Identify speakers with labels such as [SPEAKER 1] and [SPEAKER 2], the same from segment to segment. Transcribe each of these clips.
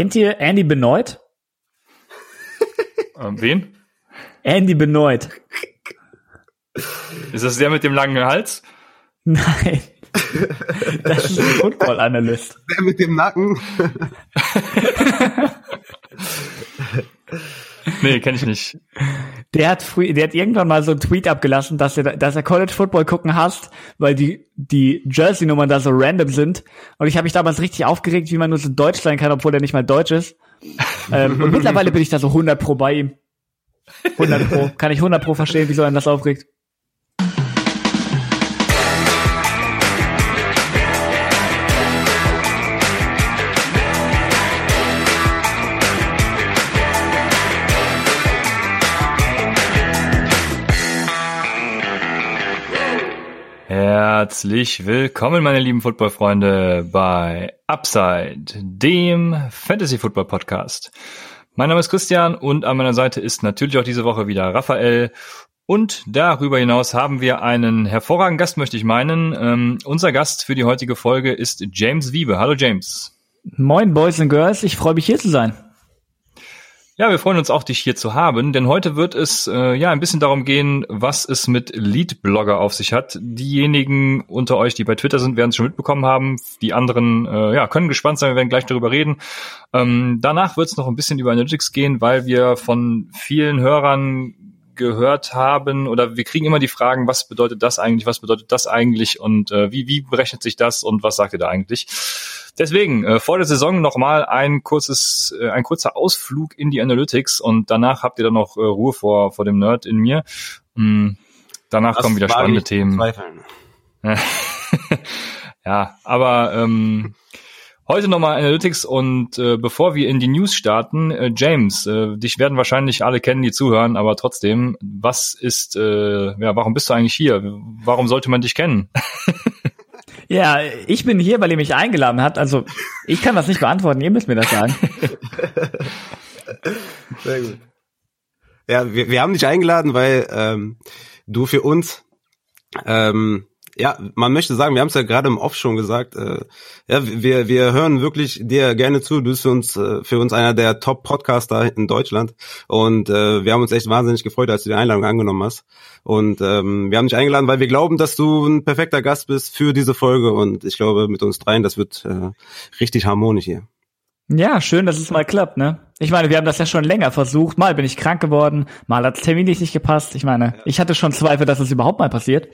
[SPEAKER 1] Kennt ihr Andy Benoit?
[SPEAKER 2] Ähm, wen?
[SPEAKER 1] Andy Benoit.
[SPEAKER 2] Ist das der mit dem langen Hals?
[SPEAKER 1] Nein. Das ist ein Football-Analyst.
[SPEAKER 3] Der mit dem Nacken.
[SPEAKER 2] Nee, kenne ich nicht.
[SPEAKER 1] Der hat, früh, der hat irgendwann mal so einen Tweet abgelassen, dass er, dass er College Football gucken hasst, weil die, die Jersey-Nummern da so random sind. Und ich habe mich damals richtig aufgeregt, wie man nur so deutsch sein kann, obwohl er nicht mal deutsch ist. ähm, und mittlerweile bin ich da so 100 pro bei ihm. 100 pro. Kann ich 100 pro verstehen, wieso einen das aufregt.
[SPEAKER 2] Herzlich willkommen, meine lieben Footballfreunde, bei Upside, dem Fantasy Football Podcast. Mein Name ist Christian und an meiner Seite ist natürlich auch diese Woche wieder Raphael. Und darüber hinaus haben wir einen hervorragenden Gast, möchte ich meinen. Ähm, unser Gast für die heutige Folge ist James Wiebe. Hallo James.
[SPEAKER 1] Moin Boys and Girls, ich freue mich hier zu sein.
[SPEAKER 2] Ja, wir freuen uns auch, dich hier zu haben, denn heute wird es äh, ja ein bisschen darum gehen, was es mit Lead-Blogger auf sich hat. Diejenigen unter euch, die bei Twitter sind, werden es schon mitbekommen haben. Die anderen äh, ja, können gespannt sein, wir werden gleich darüber reden. Ähm, danach wird es noch ein bisschen über Analytics gehen, weil wir von vielen Hörern gehört haben oder wir kriegen immer die Fragen, was bedeutet das eigentlich, was bedeutet das eigentlich und äh, wie, wie berechnet sich das und was sagt ihr da eigentlich? Deswegen äh, vor der Saison nochmal ein kurzes, äh, ein kurzer Ausflug in die Analytics und danach habt ihr dann noch äh, Ruhe vor, vor dem Nerd in mir. Mm, danach das kommen wieder spannende Themen. ja, aber ähm, Heute nochmal Analytics und äh, bevor wir in die News starten, äh, James, äh, dich werden wahrscheinlich alle kennen, die zuhören, aber trotzdem, was ist, äh, ja, warum bist du eigentlich hier? Warum sollte man dich kennen?
[SPEAKER 1] ja, ich bin hier, weil ihr mich eingeladen habt. Also ich kann das nicht beantworten, ihr müsst mir das sagen.
[SPEAKER 3] Sehr gut. Ja, wir, wir haben dich eingeladen, weil ähm, du für uns ähm, ja, man möchte sagen, wir haben es ja gerade im Off schon gesagt, äh, ja, wir, wir hören wirklich dir gerne zu. Du bist für uns, äh, für uns einer der Top-Podcaster in Deutschland. Und äh, wir haben uns echt wahnsinnig gefreut, als du die Einladung angenommen hast. Und ähm, wir haben dich eingeladen, weil wir glauben, dass du ein perfekter Gast bist für diese Folge. Und ich glaube, mit uns dreien, das wird äh, richtig harmonisch hier.
[SPEAKER 1] Ja, schön, dass es mal klappt, ne? Ich meine, wir haben das ja schon länger versucht. Mal bin ich krank geworden, mal hat Termin nicht gepasst. Ich meine, ich hatte schon Zweifel, dass es überhaupt mal passiert.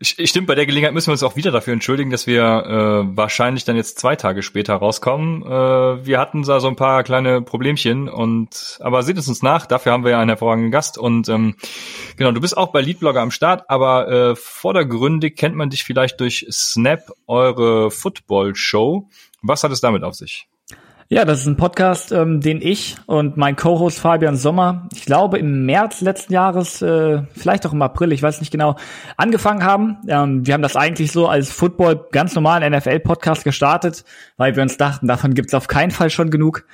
[SPEAKER 2] Stimmt, bei der Gelegenheit müssen wir uns auch wieder dafür entschuldigen, dass wir äh, wahrscheinlich dann jetzt zwei Tage später rauskommen. Äh, wir hatten da so ein paar kleine Problemchen und aber seht es uns nach, dafür haben wir ja einen hervorragenden Gast und ähm, genau, du bist auch bei Leadblogger am Start, aber äh, vordergründig kennt man dich vielleicht durch Snap, eure Football-Show. Was hat es damit auf sich?
[SPEAKER 1] Ja, das ist ein Podcast, ähm, den ich und mein Co-Host Fabian Sommer, ich glaube im März letzten Jahres, äh, vielleicht auch im April, ich weiß nicht genau, angefangen haben. Ähm, wir haben das eigentlich so als Football ganz normalen NFL-Podcast gestartet, weil wir uns dachten, davon gibt's auf keinen Fall schon genug.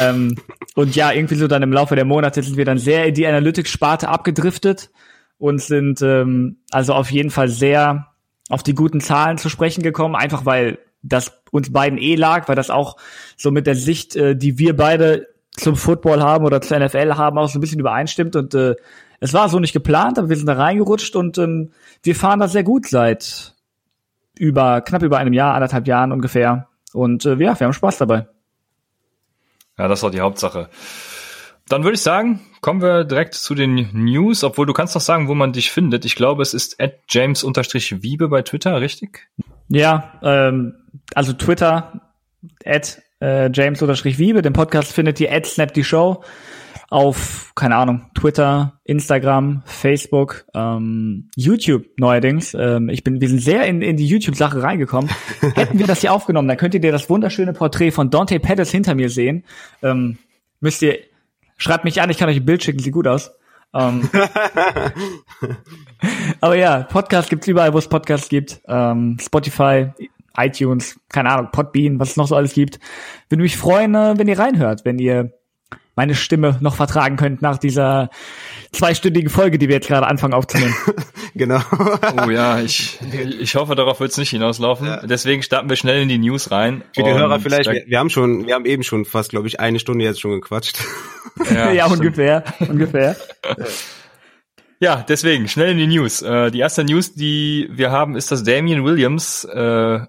[SPEAKER 1] Ähm, und ja, irgendwie so dann im Laufe der Monate sind wir dann sehr in die Analytics-Sparte abgedriftet und sind ähm, also auf jeden Fall sehr auf die guten Zahlen zu sprechen gekommen, einfach weil das uns beiden eh lag, weil das auch so mit der Sicht, äh, die wir beide zum Football haben oder zur NFL haben, auch so ein bisschen übereinstimmt. Und äh, es war so nicht geplant, aber wir sind da reingerutscht und ähm, wir fahren da sehr gut seit über knapp über einem Jahr, anderthalb Jahren ungefähr. Und äh, ja, wir haben Spaß dabei.
[SPEAKER 2] Ja, das war die Hauptsache. Dann würde ich sagen, kommen wir direkt zu den News, obwohl du kannst noch sagen, wo man dich findet. Ich glaube, es ist at james-wiebe bei Twitter, richtig?
[SPEAKER 1] Ja, ähm, also Twitter, at äh, James-Wiebe. Den Podcast findet ihr at Snap die Show auf, keine Ahnung, Twitter, Instagram, Facebook, ähm, YouTube neuerdings. Ähm, ich bin, wir sind sehr in, in die YouTube-Sache reingekommen. Hätten wir das hier aufgenommen, dann könnt ihr das wunderschöne Porträt von Dante Pettis hinter mir sehen. Ähm, müsst ihr, schreibt mich an, ich kann euch ein Bild schicken, sieht gut aus. Ähm, aber ja, Podcast gibt's überall, wo es Podcasts gibt. Ähm, Spotify, iTunes, keine Ahnung, Podbean, was es noch so alles gibt. Würde mich freuen, äh, wenn ihr reinhört, wenn ihr meine Stimme noch vertragen könnt nach dieser zweistündigen Folge, die wir jetzt gerade anfangen aufzunehmen.
[SPEAKER 3] genau.
[SPEAKER 2] oh ja, ich, ich hoffe, darauf wird es nicht hinauslaufen. Ja. Deswegen starten wir schnell in die News rein.
[SPEAKER 3] Für die Hörer vielleicht, wir, wir, haben schon, wir haben eben schon fast, glaube ich, eine Stunde jetzt schon gequatscht.
[SPEAKER 1] Ja, ja ungefähr, ungefähr.
[SPEAKER 2] Ja, deswegen, schnell in die News. Äh, die erste News, die wir haben, ist, dass Damian Williams äh,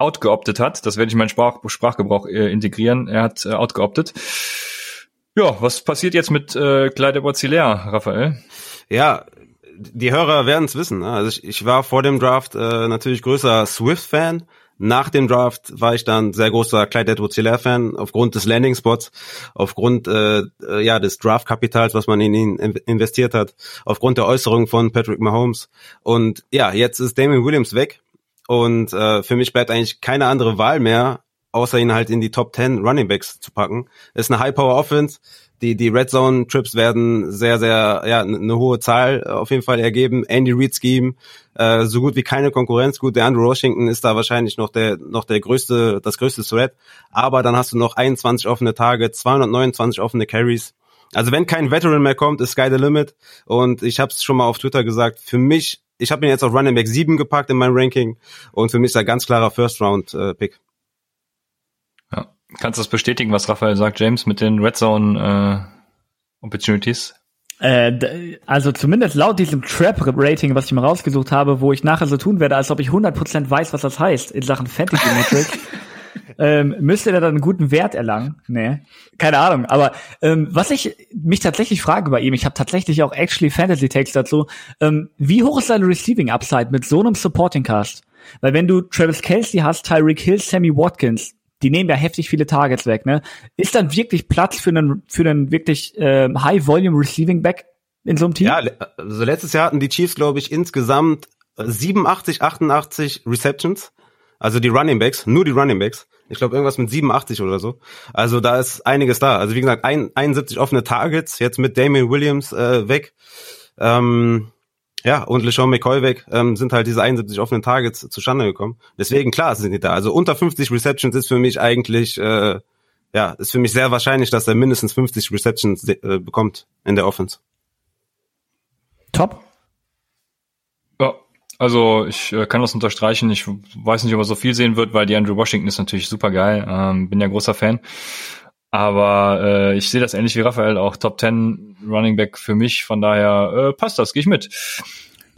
[SPEAKER 2] outgeoptet hat. Das werde ich in meinen Sprach Sprachgebrauch äh, integrieren. Er hat äh, outgeoptet. Ja, was passiert jetzt mit äh, Clyde Borzilea, Raphael?
[SPEAKER 3] Ja, die Hörer werden es wissen. Ne? Also ich, ich war vor dem Draft äh, natürlich größer Swift-Fan. Nach dem Draft war ich dann sehr großer Clyde Edwards-Hilaire-Fan aufgrund des Landing-Spots, aufgrund äh, äh, ja des Draft-Kapitals, was man in ihn investiert hat, aufgrund der Äußerungen von Patrick Mahomes. Und ja, jetzt ist Damien Williams weg und äh, für mich bleibt eigentlich keine andere Wahl mehr, außer ihn halt in die Top 10 Running Backs zu packen. Ist eine High-Power-Offense die, die Red Zone Trips werden sehr, sehr, ja, eine hohe Zahl auf jeden Fall ergeben. Andy Reid Scheme, äh, so gut wie keine Konkurrenz. Gut, der Andrew Washington ist da wahrscheinlich noch der, noch der größte, das größte Threat. Aber dann hast du noch 21 offene Tage, 229 offene Carries. Also wenn kein Veteran mehr kommt, ist Sky the Limit. Und ich habe es schon mal auf Twitter gesagt, für mich, ich habe ihn jetzt auf Running Back 7 gepackt in meinem Ranking und für mich ist er ganz klarer First Round äh, Pick.
[SPEAKER 2] Kannst du das bestätigen, was Raphael sagt, James, mit den Red Zone äh, Opportunities?
[SPEAKER 1] Äh, also zumindest laut diesem Trap-Rating, was ich mal rausgesucht habe, wo ich nachher so tun werde, als ob ich 100% weiß, was das heißt in Sachen Fantasy Metrics, ähm, müsste der dann einen guten Wert erlangen. Nee, keine Ahnung. Aber ähm, was ich mich tatsächlich frage bei ihm, ich habe tatsächlich auch actually Fantasy Takes dazu, ähm, wie hoch ist seine Receiving Upside mit so einem Supporting Cast? Weil wenn du Travis Kelsey hast, Tyreek Hill, Sammy Watkins, die nehmen ja heftig viele Targets weg, ne? Ist dann wirklich Platz für einen, für einen wirklich äh, High-Volume-Receiving-Back in so einem Team?
[SPEAKER 3] Ja, also letztes Jahr hatten die Chiefs, glaube ich, insgesamt 87, 88 Receptions. Also die Running Backs, nur die Running Backs. Ich glaube irgendwas mit 87 oder so. Also da ist einiges da. Also wie gesagt, ein, 71 offene Targets, jetzt mit Damian Williams äh, weg. Ähm, ja, und LeSean McCoy weg, ähm, sind halt diese 71 offenen Targets zustande gekommen. Deswegen, klar, sind die da. Also unter 50 Receptions ist für mich eigentlich, äh, ja, ist für mich sehr wahrscheinlich, dass er mindestens 50 Receptions äh, bekommt in der Offense.
[SPEAKER 1] Top.
[SPEAKER 2] Ja, also ich äh, kann das unterstreichen. Ich weiß nicht, ob er so viel sehen wird, weil die Andrew Washington ist natürlich super geil. Ähm, bin ja großer Fan. Aber äh, ich sehe das ähnlich wie Raphael, auch Top 10 Running Back für mich. Von daher äh, passt das, gehe ich mit.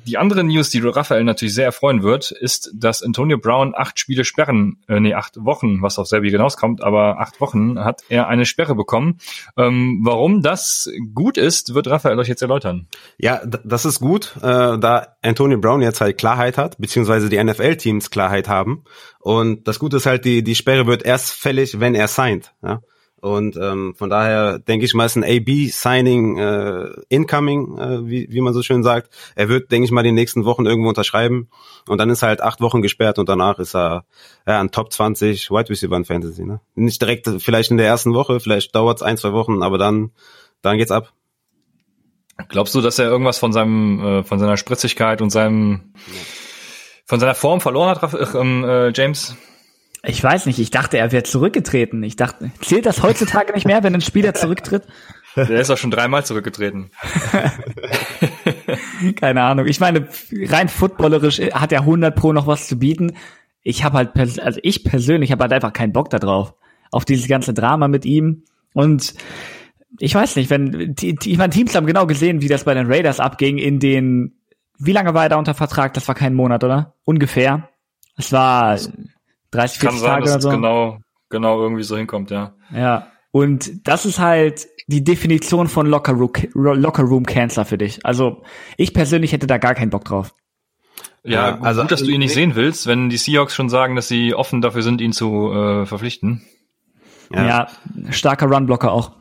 [SPEAKER 2] Die andere News, die Raphael natürlich sehr erfreuen wird, ist, dass Antonio Brown acht Spiele sperren, äh, nee, acht Wochen, was auf selber hinauskommt, aber acht Wochen hat er eine Sperre bekommen. Ähm, warum das gut ist, wird Raphael euch jetzt erläutern.
[SPEAKER 3] Ja, das ist gut, äh, da Antonio Brown jetzt halt Klarheit hat, beziehungsweise die NFL-Teams Klarheit haben. Und das Gute ist halt, die, die Sperre wird erst fällig, wenn er signed. Ja? Und ähm, von daher denke ich mal, ist ein AB-Signing äh, incoming, äh, wie, wie man so schön sagt. Er wird, denke ich mal, die nächsten Wochen irgendwo unterschreiben. Und dann ist er halt acht Wochen gesperrt und danach ist er ja, ein Top 20 Wide Receiver in Fantasy. Ne? Nicht direkt vielleicht in der ersten Woche, vielleicht dauert es ein, zwei Wochen, aber dann, dann geht's ab.
[SPEAKER 2] Glaubst du, dass er irgendwas von seinem, äh, von seiner Spritzigkeit und seinem, von seiner Form verloren hat, äh, James?
[SPEAKER 1] Ich weiß nicht, ich dachte, er wäre zurückgetreten. Ich dachte, zählt das heutzutage nicht mehr, wenn ein Spieler zurücktritt?
[SPEAKER 2] Der ist auch schon dreimal zurückgetreten.
[SPEAKER 1] Keine Ahnung. Ich meine, rein footballerisch hat er 100 pro noch was zu bieten. Ich habe halt, also ich persönlich habe halt einfach keinen Bock da drauf. Auf dieses ganze Drama mit ihm. Und ich weiß nicht, wenn, die, die, ich meine, Teams haben genau gesehen, wie das bei den Raiders abging in den, wie lange war er da unter Vertrag? Das war kein Monat, oder? Ungefähr. Es war 30, 40 Kann sein, Tage dass oder so.
[SPEAKER 2] genau, genau irgendwie so hinkommt, ja.
[SPEAKER 1] Ja. Und das ist halt die Definition von Locker Room, Locker Room Cancer für dich. Also ich persönlich hätte da gar keinen Bock drauf.
[SPEAKER 2] Ja, ja also gut, dass du ihn nicht sehen willst, wenn die Seahawks schon sagen, dass sie offen dafür sind, ihn zu äh, verpflichten.
[SPEAKER 1] Ja, ja starker Runblocker auch.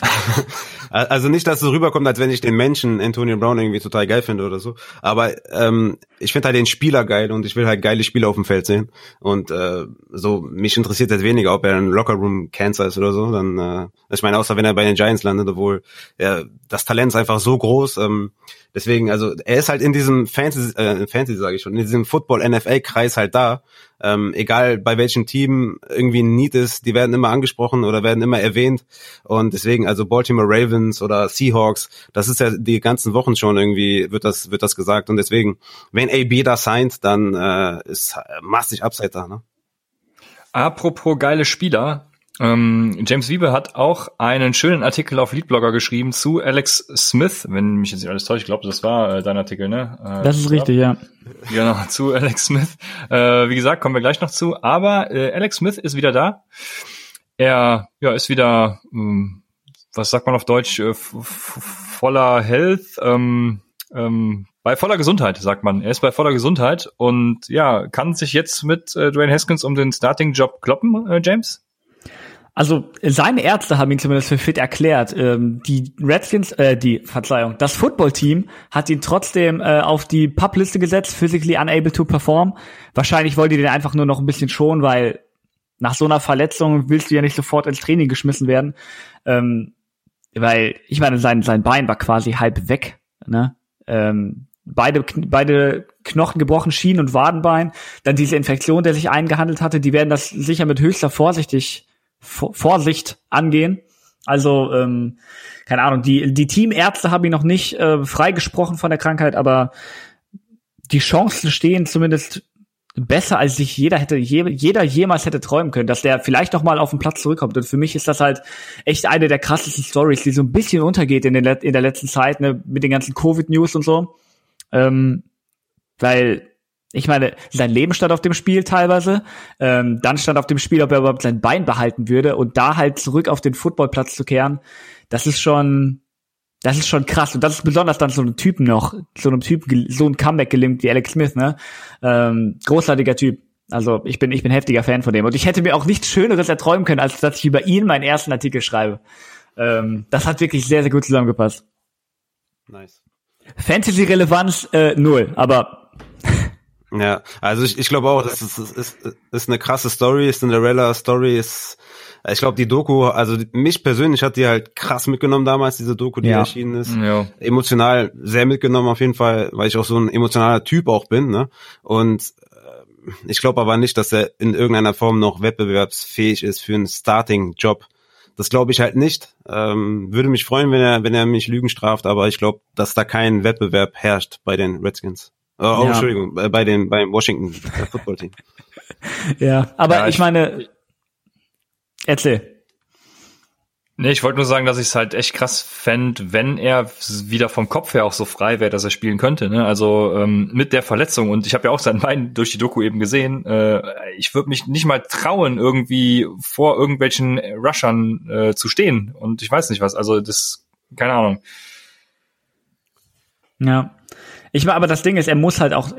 [SPEAKER 3] also nicht, dass es rüberkommt, als wenn ich den Menschen Antonio Brown irgendwie total geil finde oder so. Aber ähm, ich finde halt den Spieler geil und ich will halt geile Spieler auf dem Feld sehen. Und äh, so mich interessiert jetzt weniger, ob er ein Lockerroom Cancer ist oder so. Dann, äh, ich meine, außer wenn er bei den Giants landet, obwohl ja, das Talent ist einfach so groß. Ähm, deswegen, also er ist halt in diesem Fantasy, äh, Fantasy sage ich schon, in diesem Football NFL Kreis halt da ähm, egal bei welchem Team irgendwie ein Need ist, die werden immer angesprochen oder werden immer erwähnt. Und deswegen, also Baltimore Ravens oder Seahawks, das ist ja die ganzen Wochen schon irgendwie, wird das, wird das gesagt. Und deswegen, wenn AB da signed, dann äh, ist massig Upside da. Ne?
[SPEAKER 2] Apropos geile Spieler, ähm, James Wiebe hat auch einen schönen Artikel auf Leadblogger geschrieben zu Alex Smith, wenn mich jetzt nicht alles täuscht, ich glaube, das war äh, dein Artikel, ne?
[SPEAKER 1] Äh, das ist richtig, ja.
[SPEAKER 2] Genau, zu Alex Smith. Äh, wie gesagt, kommen wir gleich noch zu. Aber äh, Alex Smith ist wieder da. Er ja, ist wieder, ähm, was sagt man auf Deutsch, äh, voller Health, ähm, ähm, bei voller Gesundheit, sagt man. Er ist bei voller Gesundheit und ja, kann sich jetzt mit äh, Dwayne Haskins um den Starting-Job kloppen, äh, James?
[SPEAKER 1] Also seine Ärzte haben ihn zumindest für fit erklärt. Ähm, die Redskins, äh, die Verzeihung, das Footballteam hat ihn trotzdem äh, auf die Publiste gesetzt, physically unable to perform. Wahrscheinlich wollte den einfach nur noch ein bisschen schonen, weil nach so einer Verletzung willst du ja nicht sofort ins Training geschmissen werden. Ähm, weil ich meine, sein sein Bein war quasi halb weg. Ne? Ähm, beide, beide Knochen gebrochen, Schienen und Wadenbein. Dann diese Infektion, der sich eingehandelt hatte, die werden das sicher mit höchster Vorsichtig Vorsicht angehen. Also, ähm, keine Ahnung, die, die Teamärzte haben ihn noch nicht äh, freigesprochen von der Krankheit, aber die Chancen stehen zumindest besser, als sich jeder hätte, je, jeder jemals hätte träumen können, dass der vielleicht noch mal auf den Platz zurückkommt. Und für mich ist das halt echt eine der krassesten Stories, die so ein bisschen untergeht in, den, in der letzten Zeit, ne, mit den ganzen Covid-News und so. Ähm, weil ich meine, sein Leben stand auf dem Spiel teilweise. Ähm, dann stand auf dem Spiel, ob er überhaupt sein Bein behalten würde. Und da halt zurück auf den Footballplatz zu kehren, das ist schon, das ist schon krass. Und das ist besonders dann so einem Typen noch, so einem Typen, so ein Comeback gelingt wie Alex Smith, ne? Ähm, großartiger Typ. Also ich bin, ich bin heftiger Fan von dem. Und ich hätte mir auch nichts Schöneres erträumen können, als dass ich über ihn meinen ersten Artikel schreibe. Ähm, das hat wirklich sehr, sehr gut zusammengepasst. Nice. Fantasy-Relevanz äh, null, aber
[SPEAKER 3] ja, also ich, ich glaube auch, das ist, ist, ist eine krasse Story, ist eine Cinderella Story, ist ich glaube, die Doku, also mich persönlich hat die halt krass mitgenommen damals, diese Doku, die ja. erschienen ist. Ja. Emotional sehr mitgenommen auf jeden Fall, weil ich auch so ein emotionaler Typ auch bin. Ne? Und äh, ich glaube aber nicht, dass er in irgendeiner Form noch wettbewerbsfähig ist für einen Starting-Job. Das glaube ich halt nicht. Ähm, würde mich freuen, wenn er, wenn er mich Lügen straft, aber ich glaube, dass da kein Wettbewerb herrscht bei den Redskins. Oh, oh ja. Entschuldigung, bei den beim Washington Football Team.
[SPEAKER 1] ja, aber ja, ich, ich meine, erzähl.
[SPEAKER 2] Nee, ich wollte nur sagen, dass ich es halt echt krass fände, wenn er wieder vom Kopf her auch so frei wäre, dass er spielen könnte. Ne? Also ähm, mit der Verletzung und ich habe ja auch sein Bein durch die Doku eben gesehen. Äh, ich würde mich nicht mal trauen, irgendwie vor irgendwelchen Rushern äh, zu stehen. Und ich weiß nicht was. Also das, keine Ahnung.
[SPEAKER 1] Ja, ich war, aber das Ding ist, er muss halt auch,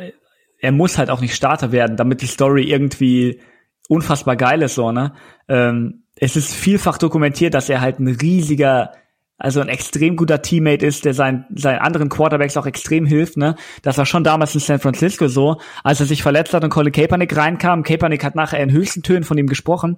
[SPEAKER 1] er muss halt auch nicht Starter werden, damit die Story irgendwie unfassbar geil ist, so, ne? Ähm, es ist vielfach dokumentiert, dass er halt ein riesiger, also ein extrem guter Teammate ist, der seinen, seinen anderen Quarterbacks auch extrem hilft, ne? Das war schon damals in San Francisco so, als er sich verletzt hat und Colin Kaepernick reinkam. Kaepernick hat nachher in höchsten Tönen von ihm gesprochen.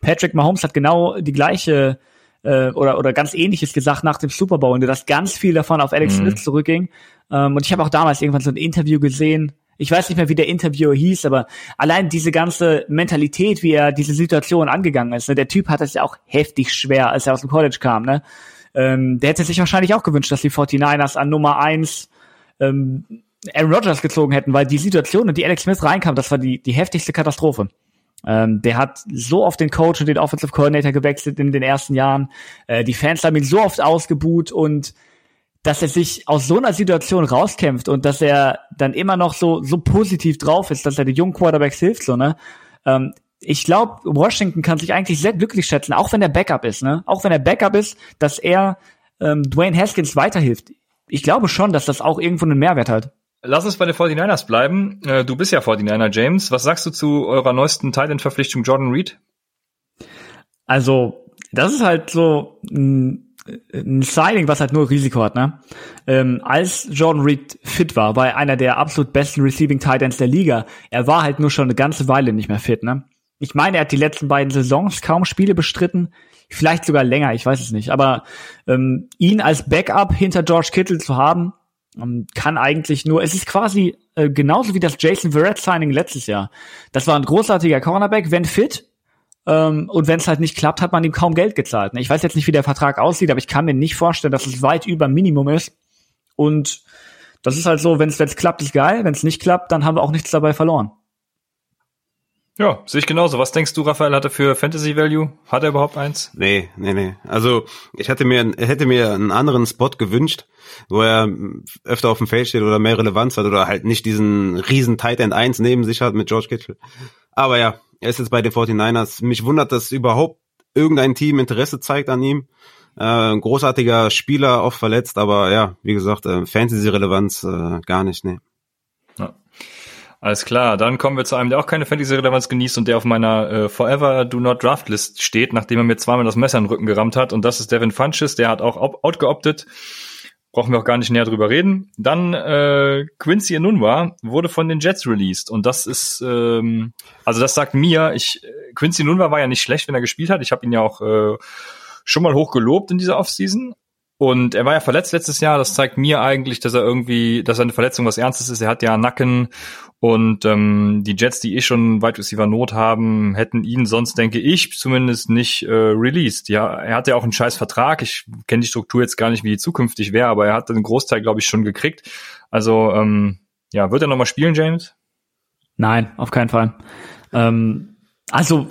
[SPEAKER 1] Patrick Mahomes hat genau die gleiche äh, oder, oder ganz ähnliches gesagt nach dem Super Bowl, und dass ganz viel davon auf Alex mhm. Smith zurückging. Ähm, und ich habe auch damals irgendwann so ein Interview gesehen. Ich weiß nicht mehr, wie der Interviewer hieß, aber allein diese ganze Mentalität, wie er diese Situation angegangen ist. Ne? Der Typ hat es ja auch heftig schwer, als er aus dem College kam. Ne? Ähm, der hätte sich wahrscheinlich auch gewünscht, dass die 49ers an Nummer eins ähm, Aaron Rodgers gezogen hätten, weil die Situation, in die Alex Smith reinkam, das war die, die heftigste Katastrophe. Ähm, der hat so oft den Coach und den Offensive Coordinator gewechselt in den ersten Jahren. Äh, die Fans haben ihn so oft ausgebuht und dass er sich aus so einer Situation rauskämpft und dass er dann immer noch so so positiv drauf ist, dass er den jungen Quarterbacks hilft, so ne. Ähm, ich glaube, Washington kann sich eigentlich sehr glücklich schätzen, auch wenn er Backup ist, ne. Auch wenn er Backup ist, dass er ähm, Dwayne Haskins weiterhilft. Ich glaube schon, dass das auch irgendwo einen Mehrwert hat.
[SPEAKER 2] Lass uns bei den 49ers bleiben. Äh, du bist ja 49er, James. Was sagst du zu eurer neuesten Thailand-Verpflichtung Jordan Reed?
[SPEAKER 1] Also, das ist halt so, ein Signing, was halt nur Risiko hat, ne? Ähm, als Jordan Reed fit war, war er einer der absolut besten Receiving Titans der Liga. Er war halt nur schon eine ganze Weile nicht mehr fit, ne? Ich meine, er hat die letzten beiden Saisons kaum Spiele bestritten, vielleicht sogar länger, ich weiß es nicht. Aber ähm, ihn als Backup hinter George Kittle zu haben, ähm, kann eigentlich nur, es ist quasi äh, genauso wie das Jason Verrett Signing letztes Jahr. Das war ein großartiger Cornerback, wenn fit, ähm, und wenn es halt nicht klappt, hat man ihm kaum Geld gezahlt. Ne? Ich weiß jetzt nicht, wie der Vertrag aussieht, aber ich kann mir nicht vorstellen, dass es weit über Minimum ist. Und das ist halt so, wenn es klappt, ist geil. Wenn es nicht klappt, dann haben wir auch nichts dabei verloren.
[SPEAKER 2] Ja, sehe ich genauso. Was denkst du, Raphael, hat er für Fantasy Value? Hat er überhaupt eins?
[SPEAKER 3] Nee, nee, nee. Also ich hätte mir, hätte mir einen anderen Spot gewünscht, wo er öfter auf dem Feld steht oder mehr Relevanz hat oder halt nicht diesen riesen Tight End 1 neben sich hat mit George Kittle. Aber ja, er ist jetzt bei den 49ers. Mich wundert, dass überhaupt irgendein Team Interesse zeigt an ihm. Äh, großartiger Spieler, oft verletzt, aber ja, wie gesagt, äh, Fantasy-Relevanz äh, gar nicht, nee.
[SPEAKER 2] Ja. Alles klar, dann kommen wir zu einem, der auch keine Fantasy-Relevanz genießt und der auf meiner äh, Forever Do Not Draft List steht, nachdem er mir zweimal das Messer in den Rücken gerammt hat. Und das ist Devin Funches, der hat auch outgeoptet brauchen wir auch gar nicht näher drüber reden. Dann äh, Quincy Enunwa wurde von den Jets released und das ist, ähm, also das sagt mir, ich Quincy Enunwa war ja nicht schlecht, wenn er gespielt hat. Ich habe ihn ja auch äh, schon mal hoch gelobt in dieser Offseason und er war ja verletzt letztes Jahr. Das zeigt mir eigentlich, dass er irgendwie, dass seine Verletzung was Ernstes ist. Er hat ja Nacken und ähm, die Jets, die eh schon Wide Receiver Not haben, hätten ihn sonst, denke ich, zumindest nicht äh, released. Ja, er hatte ja auch einen scheiß Vertrag. Ich kenne die Struktur jetzt gar nicht, wie die zukünftig wäre, aber er hat den Großteil, glaube ich, schon gekriegt. Also ähm, ja, wird er nochmal spielen, James?
[SPEAKER 1] Nein, auf keinen Fall. Ähm, also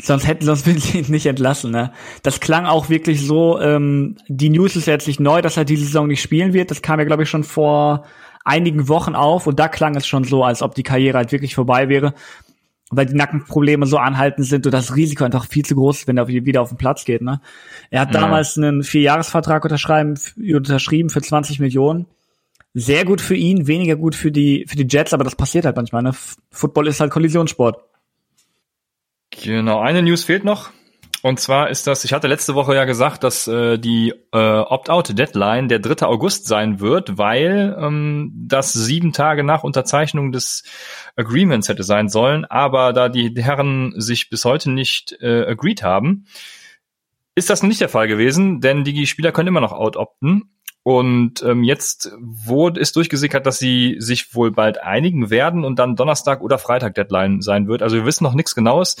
[SPEAKER 1] sonst hätten sonst will ich ihn nicht entlassen. Ne? Das klang auch wirklich so. Ähm, die News ist jetzt nicht neu, dass er diese Saison nicht spielen wird. Das kam ja glaube ich schon vor einigen Wochen auf und da klang es schon so, als ob die Karriere halt wirklich vorbei wäre, weil die Nackenprobleme so anhaltend sind und das Risiko einfach viel zu groß ist, wenn er wieder auf den Platz geht. Ne? Er hat ja. damals einen Vierjahresvertrag unterschreiben, unterschrieben für 20 Millionen. Sehr gut für ihn, weniger gut für die für die Jets, aber das passiert halt manchmal. Ne? Football ist halt Kollisionssport.
[SPEAKER 2] Genau, eine News fehlt noch. Und zwar ist das, ich hatte letzte Woche ja gesagt, dass äh, die äh, Opt-out-Deadline der 3. August sein wird, weil ähm, das sieben Tage nach Unterzeichnung des Agreements hätte sein sollen. Aber da die Herren sich bis heute nicht äh, agreed haben, ist das nicht der Fall gewesen, denn die Spieler können immer noch out-opten. Und ähm, jetzt wurde ist durchgesickert, dass sie sich wohl bald einigen werden und dann Donnerstag oder Freitag Deadline sein wird. Also wir wissen noch nichts Genaues.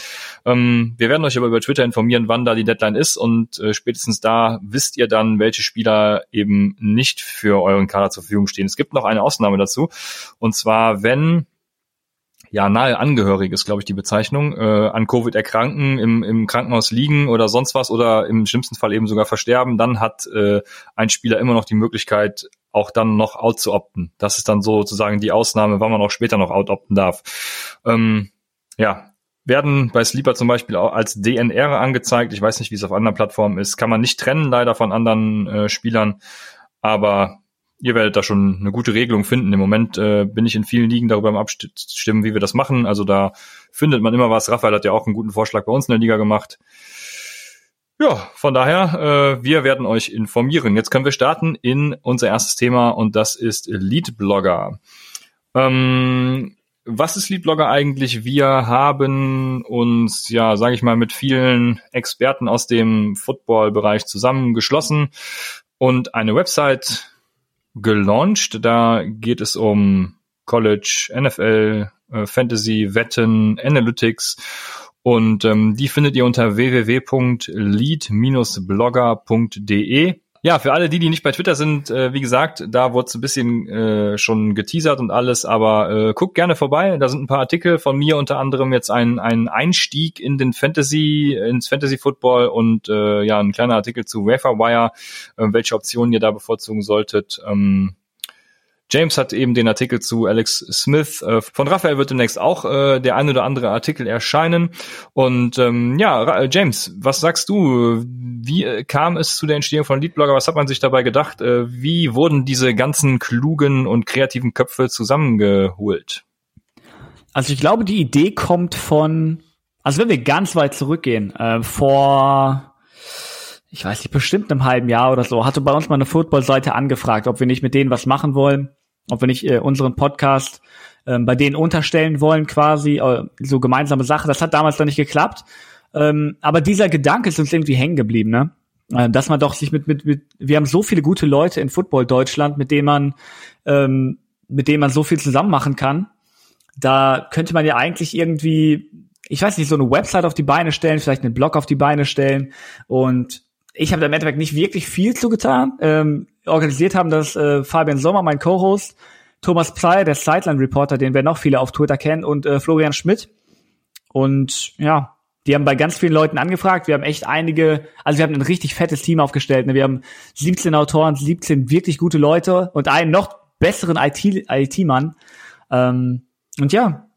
[SPEAKER 2] Ähm, wir werden euch aber über Twitter informieren, wann da die Deadline ist und äh, spätestens da wisst ihr dann, welche Spieler eben nicht für euren Kader zur Verfügung stehen. Es gibt noch eine Ausnahme dazu und zwar wenn ja, nahe Angehöriges, glaube ich, die Bezeichnung, äh, an Covid erkranken, im, im Krankenhaus liegen oder sonst was oder im schlimmsten Fall eben sogar versterben, dann hat äh, ein Spieler immer noch die Möglichkeit, auch dann noch out zu opten. Das ist dann sozusagen die Ausnahme, wann man auch später noch out opten darf. Ähm, ja, werden bei Sleeper zum Beispiel auch als DNR angezeigt. Ich weiß nicht, wie es auf anderen Plattformen ist. Kann man nicht trennen, leider von anderen äh, Spielern. Aber ihr werdet da schon eine gute Regelung finden. Im Moment äh, bin ich in vielen Ligen darüber im Abstimmen, wie wir das machen. Also da findet man immer was. Raphael hat ja auch einen guten Vorschlag bei uns in der Liga gemacht. Ja, von daher, äh, wir werden euch informieren. Jetzt können wir starten in unser erstes Thema und das ist Leadblogger. Ähm, was ist Leadblogger eigentlich? Wir haben uns, ja, sage ich mal, mit vielen Experten aus dem Football-Bereich zusammengeschlossen und eine Website gelauncht. Da geht es um College, NFL, äh, Fantasy, Wetten, Analytics und ähm, die findet ihr unter www.lead-blogger.de. Ja, für alle die, die nicht bei Twitter sind, äh, wie gesagt, da wurde es ein bisschen äh, schon geteasert und alles, aber äh, guckt gerne vorbei. Da sind ein paar Artikel von mir, unter anderem jetzt ein, ein Einstieg in den Fantasy, ins Fantasy Football und äh, ja, ein kleiner Artikel zu Waferwire, äh, welche Optionen ihr da bevorzugen solltet. Ähm, James hat eben den Artikel zu Alex Smith. Äh, von Raphael wird demnächst auch äh, der ein oder andere Artikel erscheinen. Und ähm, ja, äh, James, was sagst du? Wie äh, kam es zu der Entstehung von Leadblogger? Was hat man sich dabei gedacht? Äh, wie wurden diese ganzen klugen und kreativen Köpfe zusammengeholt?
[SPEAKER 1] Also ich glaube, die Idee kommt von, also wenn wir ganz weit zurückgehen, äh, vor ich weiß nicht, bestimmt einem halben Jahr oder so, hatte bei uns mal eine Football-Seite angefragt, ob wir nicht mit denen was machen wollen, ob wir nicht äh, unseren Podcast ähm, bei denen unterstellen wollen, quasi, äh, so gemeinsame Sache. Das hat damals dann nicht geklappt. Ähm, aber dieser Gedanke ist uns irgendwie hängen geblieben, ne? Äh, dass man doch sich mit, mit, mit, wir haben so viele gute Leute in Football Deutschland, mit denen man, ähm, mit denen man so viel zusammen machen kann. Da könnte man ja eigentlich irgendwie, ich weiß nicht, so eine Website auf die Beine stellen, vielleicht einen Blog auf die Beine stellen. Und ich habe da im Endeffekt nicht wirklich viel zugetan. Ähm, organisiert haben das äh, Fabian Sommer, mein Co-Host, Thomas Pfeil, der Sideline-Reporter, den wir noch viele auf Twitter kennen, und äh, Florian Schmidt. Und ja, die haben bei ganz vielen Leuten angefragt. Wir haben echt einige, also wir haben ein richtig fettes Team aufgestellt. Ne? Wir haben 17 Autoren, 17 wirklich gute Leute und einen noch besseren IT-Mann. ähm, und ja,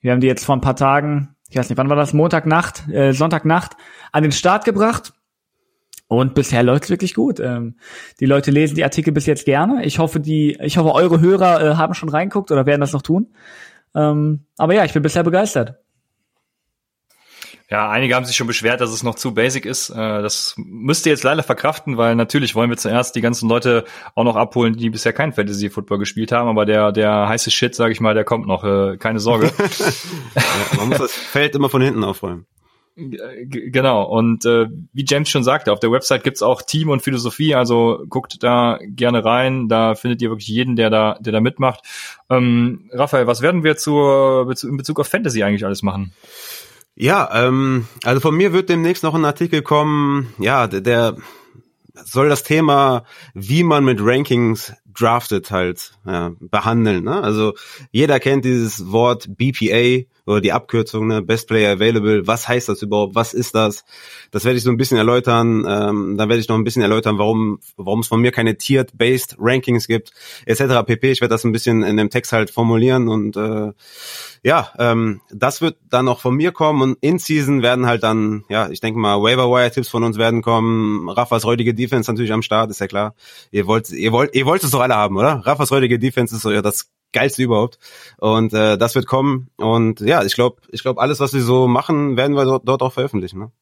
[SPEAKER 1] wir haben die jetzt vor ein paar Tagen, ich weiß nicht, wann war das, Montagnacht, äh, Sonntagnacht, an den Start gebracht. Und bisher läuft's wirklich gut. Ähm, die Leute lesen die Artikel bis jetzt gerne. Ich hoffe, die, ich hoffe, eure Hörer äh, haben schon reinguckt oder werden das noch tun. Ähm, aber ja, ich bin bisher begeistert.
[SPEAKER 2] Ja, einige haben sich schon beschwert, dass es noch zu basic ist. Äh, das müsst ihr jetzt leider verkraften, weil natürlich wollen wir zuerst die ganzen Leute auch noch abholen, die bisher kein Fantasy Football gespielt haben. Aber der der heiße Shit, sage ich mal, der kommt noch. Äh, keine Sorge.
[SPEAKER 3] ja, man muss das Feld immer von hinten aufräumen.
[SPEAKER 2] Genau, und äh, wie James schon sagte, auf der Website gibt's auch Team und Philosophie, also guckt da gerne rein, da findet ihr wirklich jeden, der da, der da mitmacht. Ähm, Raphael, was werden wir zur, in Bezug auf Fantasy eigentlich alles machen?
[SPEAKER 3] Ja, ähm, also von mir wird demnächst noch ein Artikel kommen, ja, der, der soll das Thema, wie man mit Rankings draftet, halt ja, behandeln. Ne? Also jeder kennt dieses Wort BPA, oder die Abkürzung, ne, Best Player Available, was heißt das überhaupt, was ist das? Das werde ich so ein bisschen erläutern, ähm, dann werde ich noch ein bisschen erläutern, warum warum es von mir keine Tiered-Based Rankings gibt, etc. pp. Ich werde das ein bisschen in dem Text halt formulieren und äh, ja, ähm, das wird dann noch von mir kommen und in Season werden halt dann, ja, ich denke mal, Waiver Wire Tipps von uns werden kommen. Raffas räudige Defense natürlich am Start, ist ja klar. Ihr wollt, ihr wollt, ihr wollt es doch alle haben, oder? Raffas räudige Defense ist so ja das geilste überhaupt. Und äh, das wird kommen. Und ja, ich glaube, ich glaube, alles, was wir so machen, werden wir dort, dort auch veröffentlichen. Ne?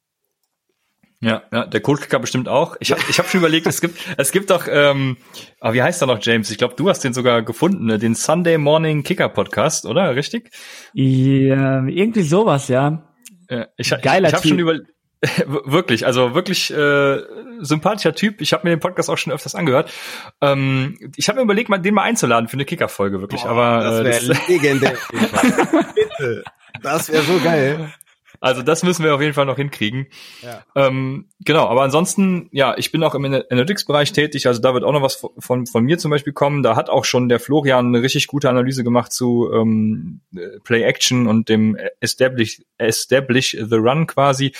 [SPEAKER 2] Ja, ja, der Codekicker bestimmt auch. Ich habe ich hab schon überlegt, es gibt es gibt doch, ähm, aber wie heißt er noch, James? Ich glaube, du hast den sogar gefunden, ne? den Sunday Morning Kicker Podcast, oder? Richtig?
[SPEAKER 1] Ja, irgendwie sowas, ja.
[SPEAKER 2] ja ich Geiler ich, ich habe schon über wirklich, also wirklich äh, sympathischer Typ. Ich habe mir den Podcast auch schon öfters angehört. Ähm, ich habe mir überlegt, mal den mal einzuladen für eine Kicker-Folge, wirklich. Boah, aber
[SPEAKER 3] das wäre äh, legendär. Bitte, das wäre so geil.
[SPEAKER 2] Also das müssen wir auf jeden Fall noch hinkriegen. Ja. Ähm, genau, aber ansonsten, ja, ich bin auch im Analytics-Bereich tätig, also da wird auch noch was von, von mir zum Beispiel kommen. Da hat auch schon der Florian eine richtig gute Analyse gemacht zu ähm, Play Action und dem Establish, Establish the Run quasi.